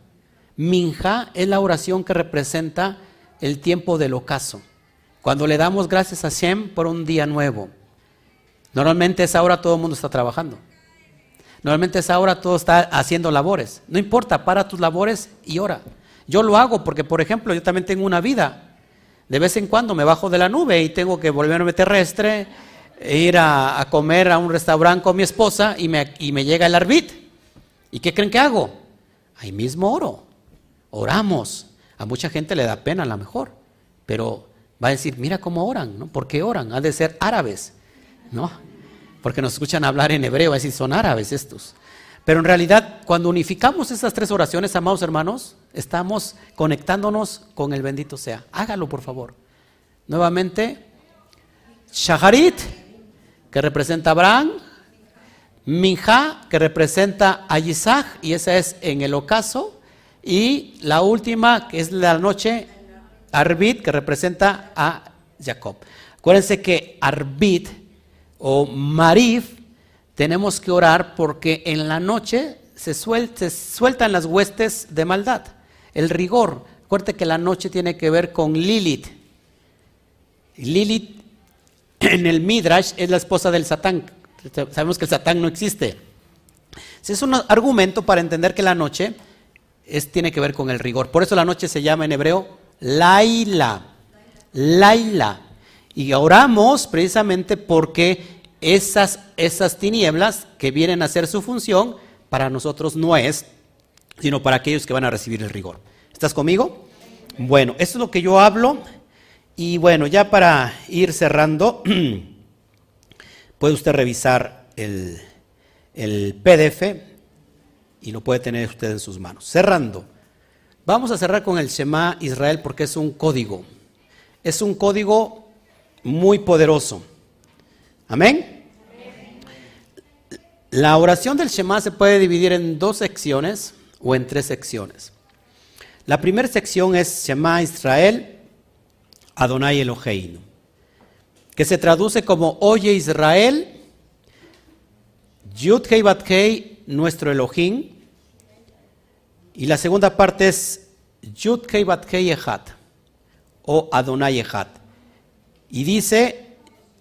Minja es la oración que representa el tiempo del ocaso. Cuando le damos gracias a Shem por un día nuevo. Normalmente esa hora todo el mundo está trabajando. Normalmente esa hora todo está haciendo labores. No importa, para tus labores y ora. Yo lo hago porque, por ejemplo, yo también tengo una vida. De vez en cuando me bajo de la nube y tengo que volverme terrestre, e ir a, comer a un restaurante con mi esposa y me, y me llega el arbit. ¿Y qué creen que hago? Ahí mismo oro. Oramos. A mucha gente le da pena a lo mejor, pero va a decir, mira cómo oran, ¿no? ¿Por qué oran? Han de ser árabes, ¿no? Porque nos escuchan hablar en hebreo, va a decir, son árabes estos. Pero en realidad, cuando unificamos esas tres oraciones, amados hermanos, estamos conectándonos con el bendito sea. Hágalo, por favor. Nuevamente, Shaharit, que representa Abraham, Minja, que representa a Isaac, y esa es en el ocaso, y la última, que es la noche, Arbit, que representa a Jacob. Acuérdense que Arbit o Marif tenemos que orar porque en la noche se, sueltan las huestes de maldad, el rigor. Acuérdate que la noche tiene que ver con Lilith. Lilith en el Midrash es la esposa del Satán. Sabemos que el Satán no existe. Es un argumento para entender que la noche es, tiene que ver con el rigor. Por eso la noche se llama en hebreo Laila. Laila. Y oramos precisamente porque esas, esas tinieblas que vienen a hacer su función, para nosotros no es, sino para aquellos que van a recibir el rigor. ¿Estás conmigo? Bueno, eso es lo que yo hablo. Y bueno, ya para ir cerrando, puede usted revisar el, el PDF y lo puede tener usted en sus manos. Cerrando, vamos a cerrar con el Shema Israel porque es un código. Es un código muy poderoso. Amén. La oración del Shema se puede dividir en dos secciones o en tres secciones. La primera sección es Shema Israel, Adonai Eloheinu, que se traduce como Oye Israel, Yud Hei nuestro Elohim, y la segunda parte es Yud Hei Bat Echad, o Adonai Echad. Y dice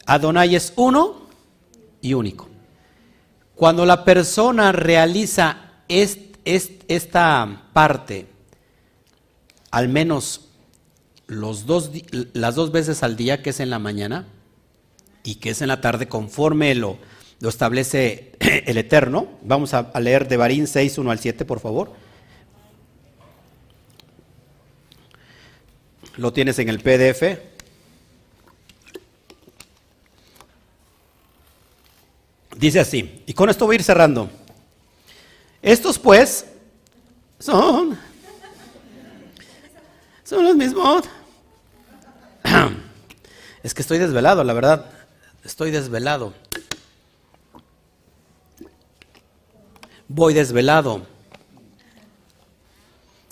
Adonai es uno y único. Cuando la persona realiza esta parte, al menos los dos, las dos veces al día, que es en la mañana y que es en la tarde, conforme lo, lo establece el Eterno. Vamos a, leer de Barín 6, 1 al 7, por favor. Lo tienes en el PDF. Dice así, y con esto voy a ir cerrando. Estos pues son, son los mismos. Es que estoy desvelado, la verdad. Estoy desvelado. Voy desvelado.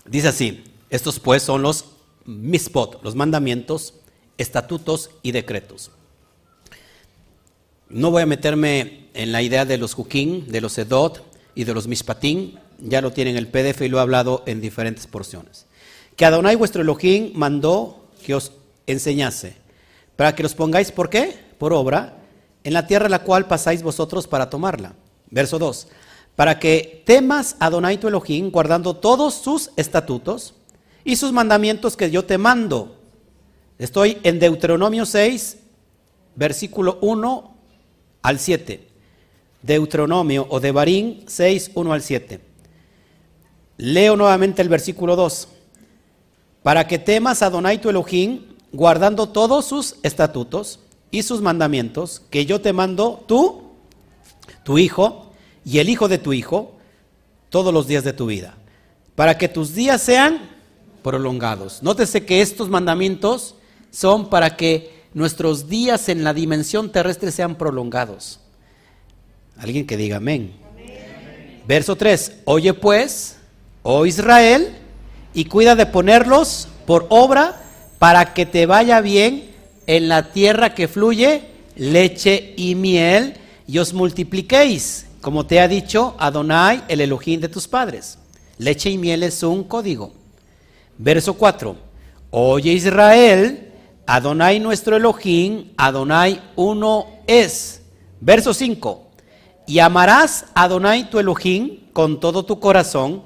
Dice así, estos pues son los mispot, los mandamientos, estatutos y decretos. No voy a meterme en la idea de los Juquín, de los Edot y de los Mishpatín, ya lo tienen en el PDF y lo he hablado en diferentes porciones. Que Adonai vuestro Elohim mandó que os enseñase, para que los pongáis, ¿por qué? Por obra, en la tierra la cual pasáis vosotros para tomarla. Verso 2. Para que temas Adonai tu Elohim, guardando todos sus estatutos y sus mandamientos que yo te mando. Estoy en Deuteronomio 6, versículo 1 al 7. Deuteronomio o Devarim 6, 1 al 7. Leo nuevamente el versículo 2. Para que temas a Adonai tu Elohim, guardando todos sus estatutos y sus mandamientos, que yo te mando tú, tu hijo y el hijo de tu hijo, todos los días de tu vida. Para que tus días sean prolongados. Nótese que estos mandamientos son para que nuestros días en la dimensión terrestre sean prolongados. Alguien que diga amén. Verso 3. Oye pues, oh Israel, y cuida de ponerlos por obra para que te vaya bien en la tierra que fluye leche y miel y os multipliquéis, como te ha dicho Adonai, el Elohim de tus padres. Leche y miel es un código. Verso 4. Oye Israel, Adonai nuestro Elohim, Adonai uno es. Verso 5. Y amarás a Adonai tu Elohim con todo tu corazón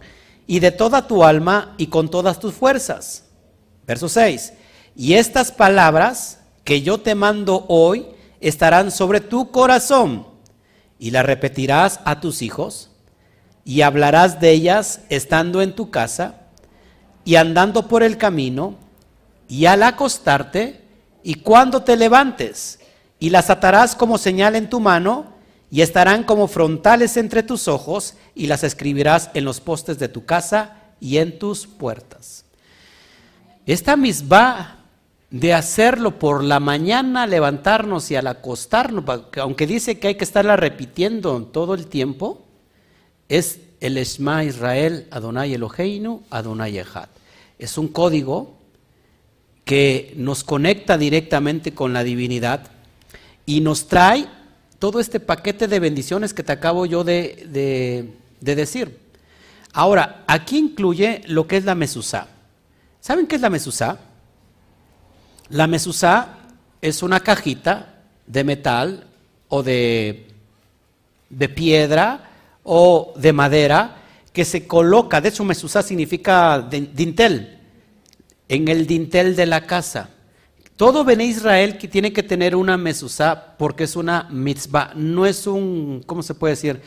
y de toda tu alma y con todas tus fuerzas. Verso 6. Y estas palabras que yo te mando hoy estarán sobre tu corazón y las repetirás a tus hijos y hablarás de ellas estando en tu casa y andando por el camino y al acostarte y cuando te levantes y las atarás como señal en tu mano y estarán como frontales entre tus ojos y las escribirás en los postes de tu casa y en tus puertas. Esta misma de hacerlo por la mañana, levantarnos y al acostarnos, aunque dice que hay que estarla repitiendo todo el tiempo, es el Esma Israel Adonai Eloheinu Adonai Echad. Es un código que nos conecta directamente con la divinidad y nos trae todo este paquete de bendiciones que te acabo yo de, decir. Ahora, aquí incluye lo que es la mesusá. ¿Saben qué es la mesusá? La mesusá es una cajita de metal o de, de piedra o de madera que se coloca, de hecho mesusá significa dintel, en el dintel de la casa. Todo Bene Israel que tiene que tener una mesusá porque es una mitzvah, no es un, ¿cómo se puede decir?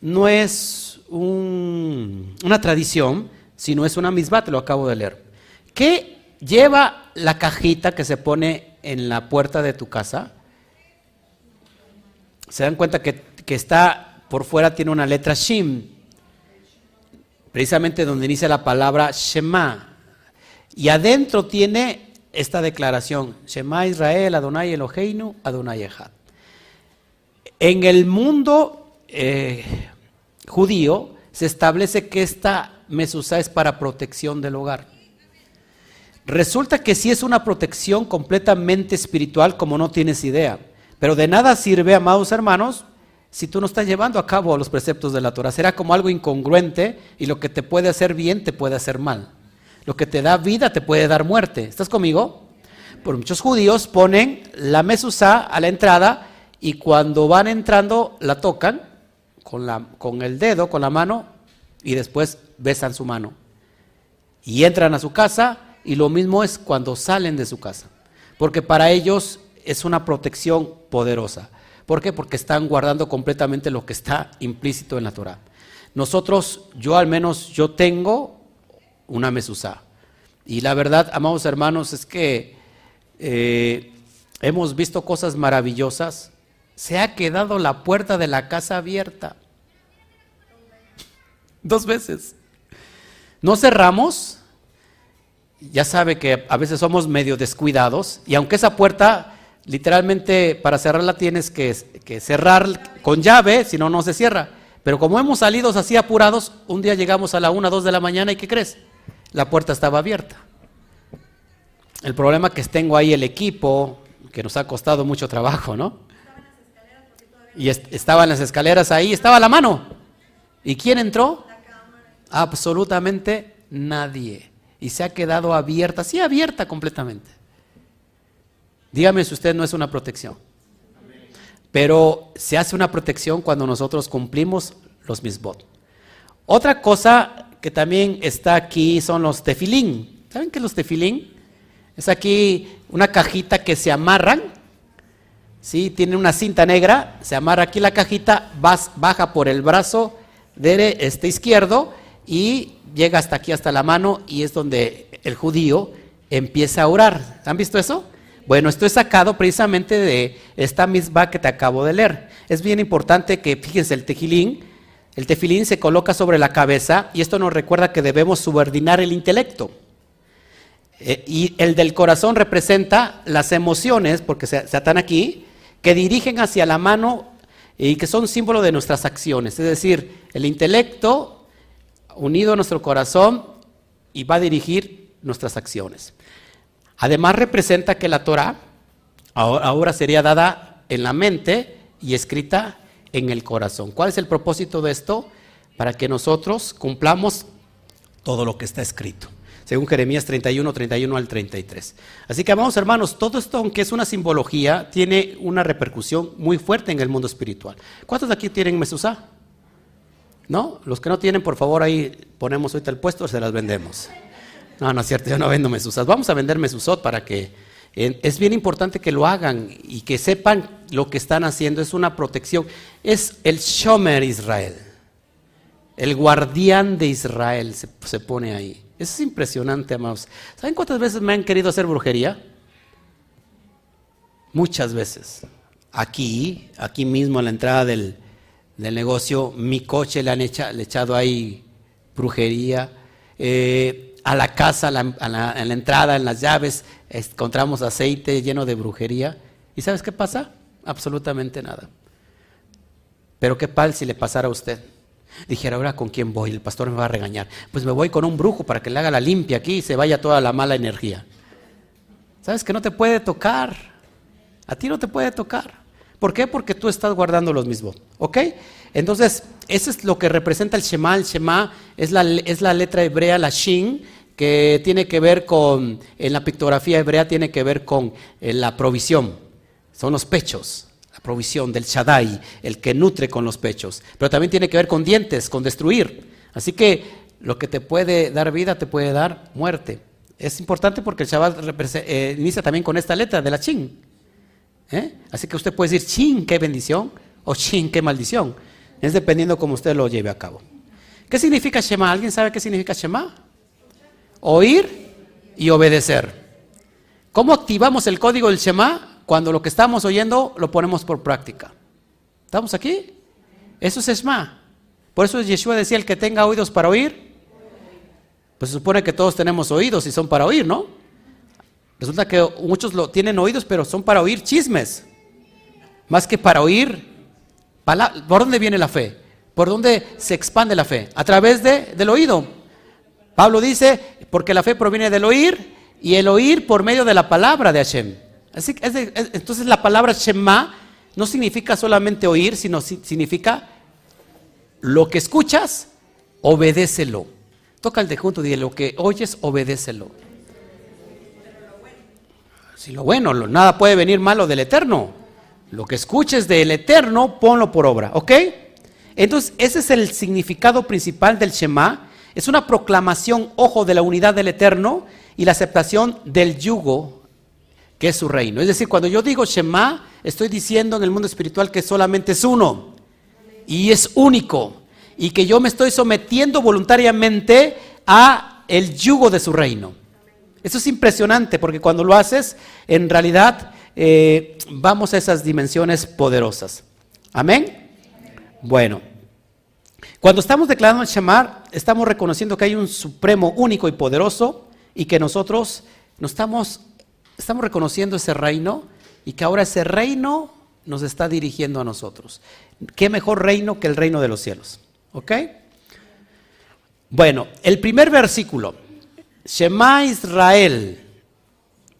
No es una tradición, sino es una mitzvah, te lo acabo de leer. ¿Qué lleva la cajita que se pone en la puerta de tu casa. Se dan cuenta que, está por fuera, tiene una letra Shim, precisamente donde inicia la palabra Shema. Y adentro tiene esta declaración: Shema Israel, Adonai Eloheinu, Adonai Echad. En el mundo eh, judío se establece que esta mesusa es para protección del hogar. Resulta que sí es una protección completamente espiritual como no tienes idea. Pero de nada sirve, amados hermanos, si tú no estás llevando a cabo los preceptos de la Torah. Será como algo incongruente y lo que te puede hacer bien te puede hacer mal. Lo que te da vida te puede dar muerte. ¿Estás conmigo? Por muchos judíos ponen la mesusa a la entrada y cuando van entrando la tocan con, con el dedo, con la mano y después besan su mano. Y entran a su casa y lo mismo es cuando salen de su casa, porque para ellos es una protección poderosa. ¿Por qué? Porque están guardando completamente lo que está implícito en la Torah. Nosotros, yo al menos, yo tengo una mesusa. Y la verdad, amados hermanos, es que eh, hemos visto cosas maravillosas. Se ha quedado la puerta de la casa abierta. Dos veces. No cerramos ya sabe que a veces somos medio descuidados y aunque esa puerta literalmente para cerrarla tienes que, cerrar con llave, si no, no se cierra. Pero como hemos salido así apurados, un día llegamos a la 1, 2 de la mañana y ¿qué crees? La puerta estaba abierta. El problema que tengo ahí el equipo, que nos ha costado mucho trabajo, ¿no? Y estaban las escaleras ahí, estaba la mano. ¿Y quién entró? Absolutamente nadie y se ha quedado abierta, sí abierta completamente. Dígame si usted no es una protección. Pero se hace una protección cuando nosotros cumplimos los misbot. Otra cosa que también está aquí son los tefilín. ¿Saben qué es los tefilín? Es aquí una cajita que se amarran. ¿sí? Tiene una cinta negra, se amarra aquí la cajita, baja por el brazo de este izquierdo y llega hasta aquí, hasta la mano, y es donde el judío empieza a orar. ¿Han visto eso? Bueno, esto es sacado precisamente de esta misma que te acabo de leer. Es bien importante que, fíjense, el tejilín, el tefilín se coloca sobre la cabeza y esto nos recuerda que debemos subordinar el intelecto. Eh, y el del corazón representa las emociones, porque se, se atan aquí, que dirigen hacia la mano y que son símbolo de nuestras acciones. Es decir, el intelecto unido a nuestro corazón y va a dirigir nuestras acciones. Además representa que la Torah ahora sería dada en la mente y escrita en el corazón. ¿Cuál es el propósito de esto? Para que nosotros cumplamos todo lo que está escrito según Jeremías 31, 31 al 33. Así que, amados hermanos, todo esto, aunque es una simbología, tiene una repercusión muy fuerte en el mundo espiritual. ¿Cuántos de aquí tienen Mesusá? ¿No? Los que no tienen, por favor, ahí ponemos ahorita el puesto, se las vendemos. No, no es cierto, yo no vendo Mesusás. Vamos a vender Mesusot para que... es bien importante que lo hagan y que sepan lo que están haciendo. Es una protección. Es el Shomer Israel. El guardián de Israel se pone ahí. Eso es impresionante, amados. ¿Saben cuántas veces me han querido hacer brujería? Muchas veces. Aquí, aquí mismo a la entrada del, negocio, mi coche le han echado ahí brujería. Eh, a la casa, la, en la entrada, en las llaves, encontramos aceite lleno de brujería. ¿Y sabes qué pasa? Absolutamente nada. Pero qué pal si le pasara a usted. Dijera, ahora con quién voy, el pastor me va a regañar. Pues me voy con un brujo para que le haga la limpia aquí y se vaya toda la mala energía. ¿Sabes que no te puede tocar? A ti no te puede tocar. ¿Por qué? Porque tú estás guardando los mismos. ¿Ok? Entonces, eso es lo que representa el Shema. El Shema es la, la letra hebrea, la Shin, que tiene que ver con, en la pictografía hebrea, tiene que ver con eh, la provisión. Son los pechos provisión del Shaddai, el que nutre con los pechos. Pero también tiene que ver con dientes, con destruir. Así que lo que te puede dar vida te puede dar muerte. Es importante porque el Shabbat eh, inicia también con esta letra de la Chin. ¿Eh? Así que usted puede decir Chin, qué bendición, o Chin, qué maldición. Es dependiendo cómo usted lo lleve a cabo. ¿Qué significa Shema? ¿Alguien sabe qué significa Shema? Oír y obedecer. ¿Cómo activamos el código del Shema? cuando lo que estamos oyendo lo ponemos por práctica. ¿Estamos aquí? Eso es Esma. Por eso Yeshua decía, el que tenga oídos para oír, pues se supone que todos tenemos oídos y son para oír, ¿no? Resulta que muchos lo tienen oídos, pero son para oír chismes, más que para oír. ¿Por dónde viene la fe? ¿Por dónde se expande la fe? A través de, del oído. Pablo dice, porque la fe proviene del oír y el oír por medio de la palabra de Hashem entonces la palabra Shema no significa solamente oír, sino significa lo que escuchas, obedécelo. Toca el de junto, lo que oyes, obedécelo. Si lo bueno, nada puede venir malo del eterno. Lo que escuches del eterno, ponlo por obra, ¿ok? Entonces, ese es el significado principal del Shema. Es una proclamación, ojo, de la unidad del eterno y la aceptación del yugo que es su reino. Es decir, cuando yo digo Shema, estoy diciendo en el mundo espiritual que solamente es uno y es único y que yo me estoy sometiendo voluntariamente a el yugo de su reino. Eso es impresionante porque cuando lo haces, en realidad eh, vamos a esas dimensiones poderosas. Amén. Bueno, cuando estamos declarando el Shema, estamos reconociendo que hay un supremo único y poderoso y que nosotros nos estamos estamos reconociendo ese reino y que ahora ese reino nos está dirigiendo a nosotros. ¿Qué mejor reino que el reino de los cielos? ¿Ok? Bueno, el primer versículo, Shema Israel,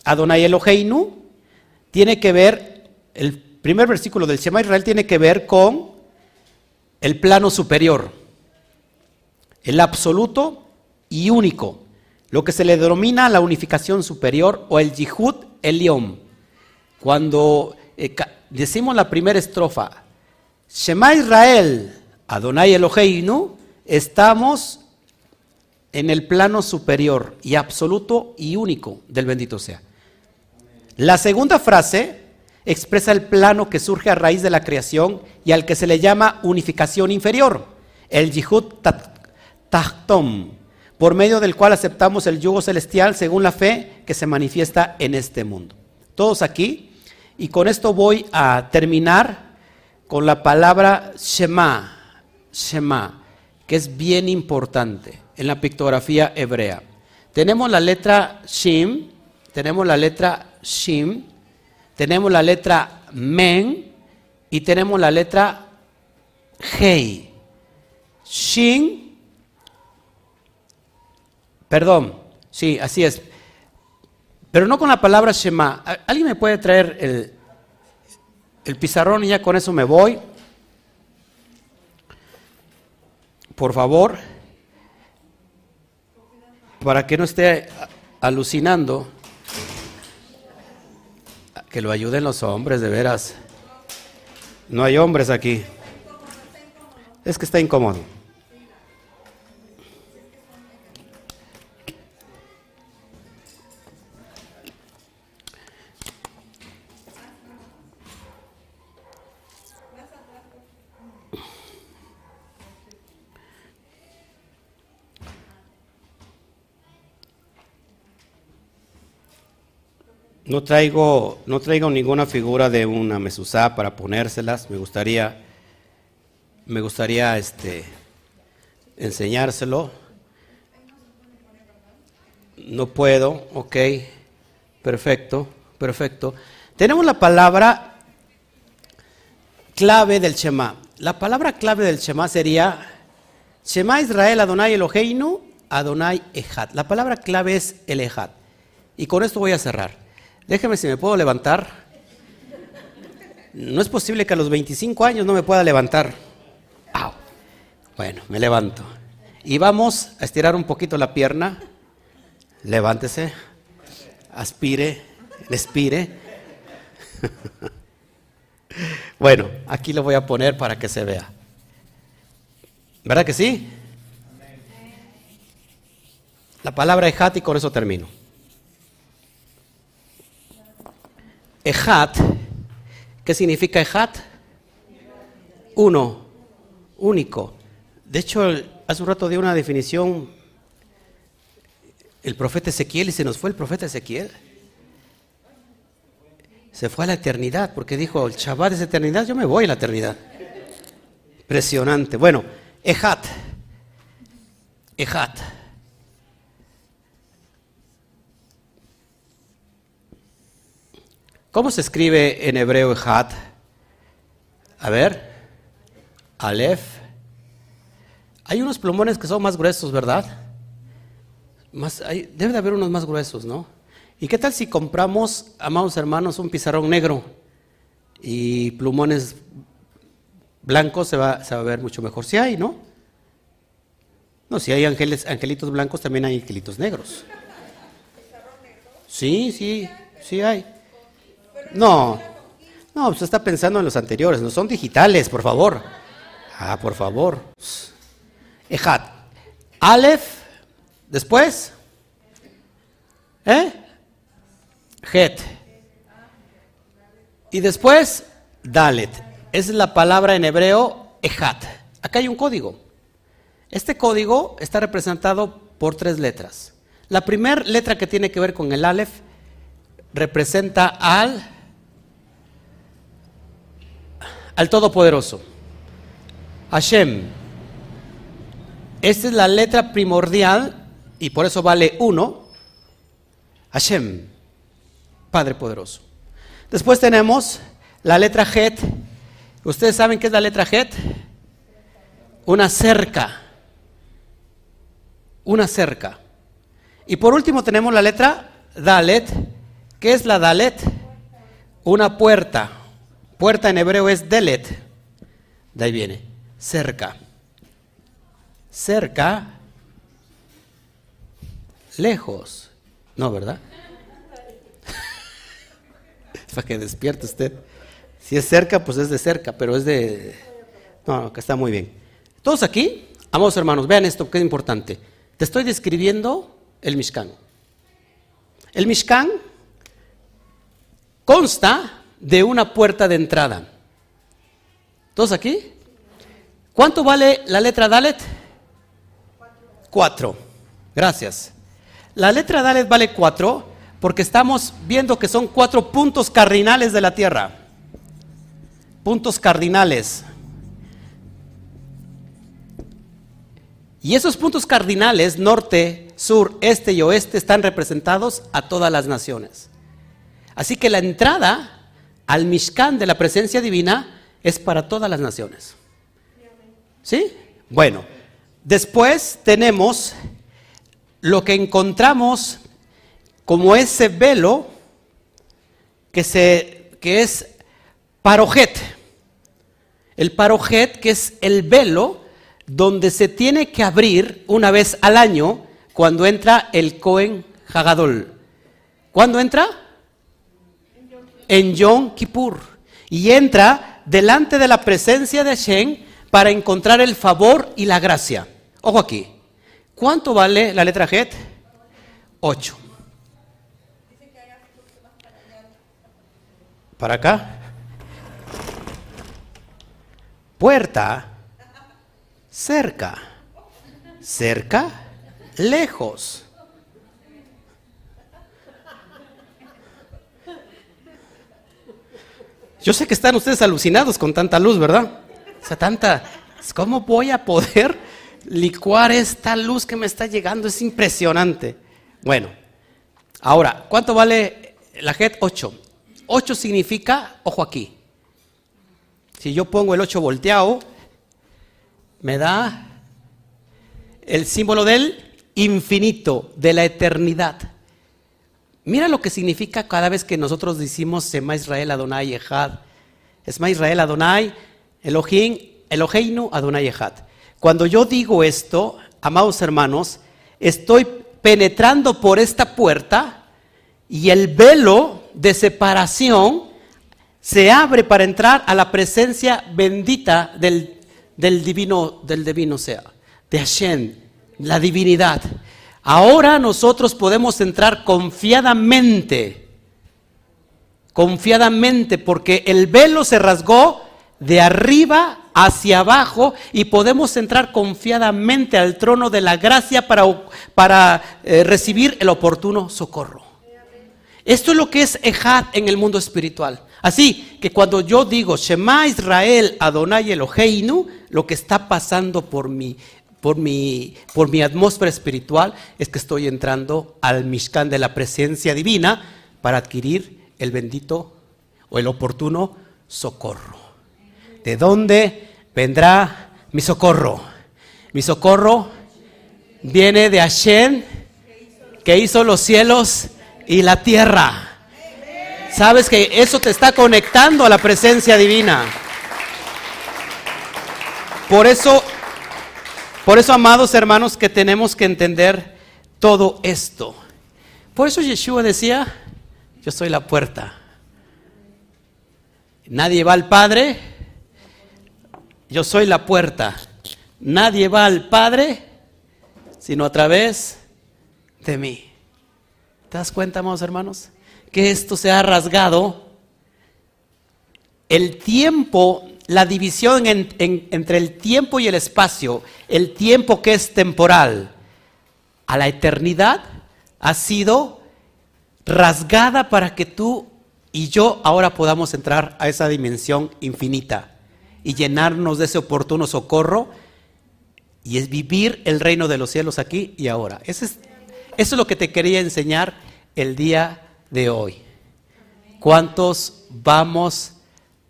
Adonai Eloheinu, tiene que ver, el primer versículo del Shema Israel tiene que ver con el plano superior, el absoluto y único lo que se le denomina la unificación superior o el Yihud Eliom. Cuando eh, decimos la primera estrofa, Shema Israel, Adonai Eloheinu, estamos en el plano superior y absoluto y único del bendito sea. La segunda frase expresa el plano que surge a raíz de la creación y al que se le llama unificación inferior, el Yihud Tahtom por medio del cual aceptamos el yugo celestial según la fe que se manifiesta en este mundo. Todos aquí, y con esto voy a terminar con la palabra Shema, Shema, que es bien importante en la pictografía hebrea. Tenemos la letra Shim, tenemos la letra Shim, tenemos la letra Men y tenemos la letra Hei. Shin, perdón, sí, así es. Pero no con la palabra Shema. ¿Alguien me puede traer el, el pizarrón y ya con eso me voy? Por favor, para que no esté alucinando, que lo ayuden los hombres, de veras. No hay hombres aquí. Es que está incómodo. No traigo, no traigo ninguna figura de una mesuzá para ponérselas. Me gustaría, me gustaría este, enseñárselo. No puedo, ok. Perfecto, perfecto. Tenemos la palabra clave del Shema. La palabra clave del Shema sería Shema Israel Adonai Eloheinu Adonai Ejad. La palabra clave es el. Y con esto voy a cerrar. Déjeme si me puedo levantar. No es posible que a los 25 años no me pueda levantar. Bueno, me levanto. Y vamos a estirar un poquito la pierna. Levántese. Aspire. Respire. bueno, aquí lo voy a poner para que se vea. ¿Verdad que sí? La palabra ejat y con eso termino. Ejat, ¿qué significa Ejat? Uno, único. De hecho, hace un rato dio una definición el profeta Ezequiel y se nos fue el profeta Ezequiel. Se fue a la eternidad porque dijo, el Shabbat es eternidad, yo me voy a la eternidad. Impresionante. Bueno, Ejat. Ejat. ¿Cómo se escribe en hebreo Ejat? A ver, Aleph. Hay unos plumones que son más gruesos, ¿verdad? Más, debe de haber unos más gruesos, ¿no? ¿Y qué tal si compramos, amados hermanos, un pizarrón negro y plumones blancos se va, a ver mucho mejor? Si hay, ¿no? No, si hay angelitos blancos, también hay angelitos negros. Sí, sí, sí hay. No, no, usted está pensando en los anteriores, no son digitales, por favor. Ah, por favor. Ejat. Aleph, después. ¿Eh? Het. Y después, Dalet. Es la palabra en hebreo, Ejat. Acá hay un código. Este código está representado por tres letras. La primera letra que tiene que ver con el Aleph representa al al Todopoderoso. Hashem. Esta es la letra primordial y por eso vale uno. Hashem, Padre Poderoso. Después tenemos la letra Het. ¿Ustedes saben qué es la letra Het? Una cerca. Una cerca. Y por último tenemos la letra Dalet. ¿Qué es la Dalet? Una puerta. Puerta en hebreo es delet. De ahí viene. Cerca. Cerca. Lejos. No, ¿verdad? Para que despierte usted. Si es cerca, pues es de cerca, pero es de... No, que está muy bien. Todos aquí, amados hermanos, vean esto que es importante. Te estoy describiendo el Mishkan. El Mishkan consta de una puerta de entrada. ¿Todos aquí? ¿Cuánto vale la letra Dalet? Cuatro. Gracias. La letra Dalet vale cuatro porque estamos viendo que son cuatro puntos cardinales de la Tierra. Puntos cardinales. Y esos puntos cardinales, norte, sur, este y oeste están representados a todas las naciones. Así que la entrada al Mishkan de la presencia divina es para todas las naciones. ¿Sí? Bueno, después tenemos lo que encontramos como ese velo que, se, que es parojet. El parojet que es el velo donde se tiene que abrir una vez al año cuando entra el Cohen Hagadol. ¿Cuándo entra? En Yom Kippur. Y entra delante de la presencia de Hashem para encontrar el favor y la gracia. Ojo aquí. ¿Cuánto vale la letra Het? Ocho. Para acá. Puerta. Cerca. Cerca. Lejos. Yo sé que están ustedes alucinados con tanta luz, ¿verdad? O sea, tanta... ¿Cómo voy a poder licuar esta luz que me está llegando? Es impresionante. Bueno, ahora, ¿cuánto vale la JET? 8. 8 significa, ojo aquí, si yo pongo el 8 volteado, me da el símbolo del infinito, de la eternidad. Mira lo que significa cada vez que nosotros decimos Sema Israel Adonai Echad. Esma Israel Adonai Elohim Eloheinu Adonai Echad. Cuando yo digo esto, amados hermanos, estoy penetrando por esta puerta y el velo de separación se abre para entrar a la presencia bendita del, del divino, del divino sea, de Hashem, la divinidad. Ahora nosotros podemos entrar confiadamente, confiadamente, porque el velo se rasgó de arriba hacia abajo y podemos entrar confiadamente al trono de la gracia para, para eh, recibir el oportuno socorro. Esto es lo que es Ejad en el mundo espiritual. Así que cuando yo digo Shema Israel Adonai Eloheinu, lo que está pasando por mí, por mi, por mi atmósfera espiritual es que estoy entrando al Mishkan de la presencia divina para adquirir el bendito o el oportuno socorro. ¿De dónde vendrá mi socorro? Mi socorro viene de Hashem que hizo los cielos y la tierra. Sabes que eso te está conectando a la presencia divina. Por eso por eso, amados hermanos, que tenemos que entender todo esto. Por eso Yeshua decía, yo soy la puerta. Nadie va al Padre, yo soy la puerta. Nadie va al Padre sino a través de mí. ¿Te das cuenta, amados hermanos? Que esto se ha rasgado. El tiempo la división entre el tiempo y el espacio, el tiempo que es temporal, a la eternidad, ha sido rasgada para que tú y yo ahora podamos entrar a esa dimensión infinita y llenarnos de ese oportuno socorro y es vivir el reino de los cielos aquí y ahora. Eso es, eso es lo que te quería enseñar el día de hoy. ¿Cuántos vamos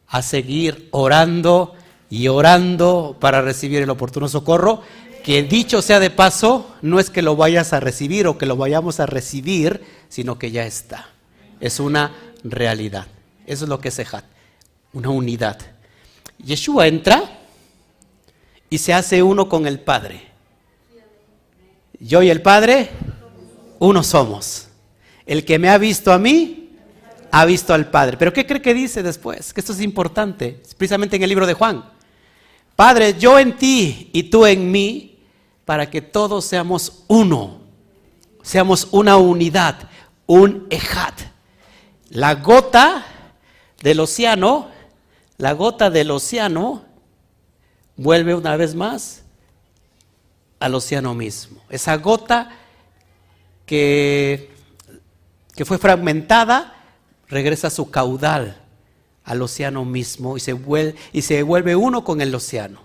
a seguir orando y orando para recibir el oportuno socorro, que dicho sea de paso, no es que lo vayas a recibir o que lo vayamos a recibir, sino que ya está. Es una realidad. Eso es lo que es Ejat, una unidad. Yeshua entra y se hace uno con el Padre. Yo y el Padre, uno somos. El que me ha visto a mí, ha visto al Padre. Pero ¿qué cree que dice después? Que esto es importante, precisamente en el libro de Juan. Padre, yo en ti y tú en mí, para que todos seamos uno, seamos una unidad, un ejat. La gota del océano, la gota del océano vuelve una vez más al océano mismo. Esa gota que, que fue fragmentada regresa su caudal al océano mismo y se vuelve, y se vuelve uno con el océano.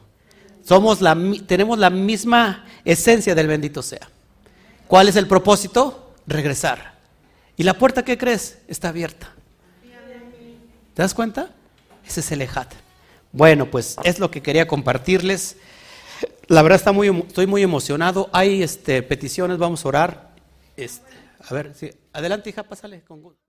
Somos la, tenemos la misma esencia del bendito sea. ¿Cuál es el propósito? Regresar. ¿Y la puerta qué crees? Está abierta. ¿Te das cuenta? Ese es el ejat. Bueno, pues es lo que quería compartirles. La verdad está muy, estoy muy emocionado. Hay este, peticiones, vamos a orar. Este, a ver, adelante hija, pásale con gusto.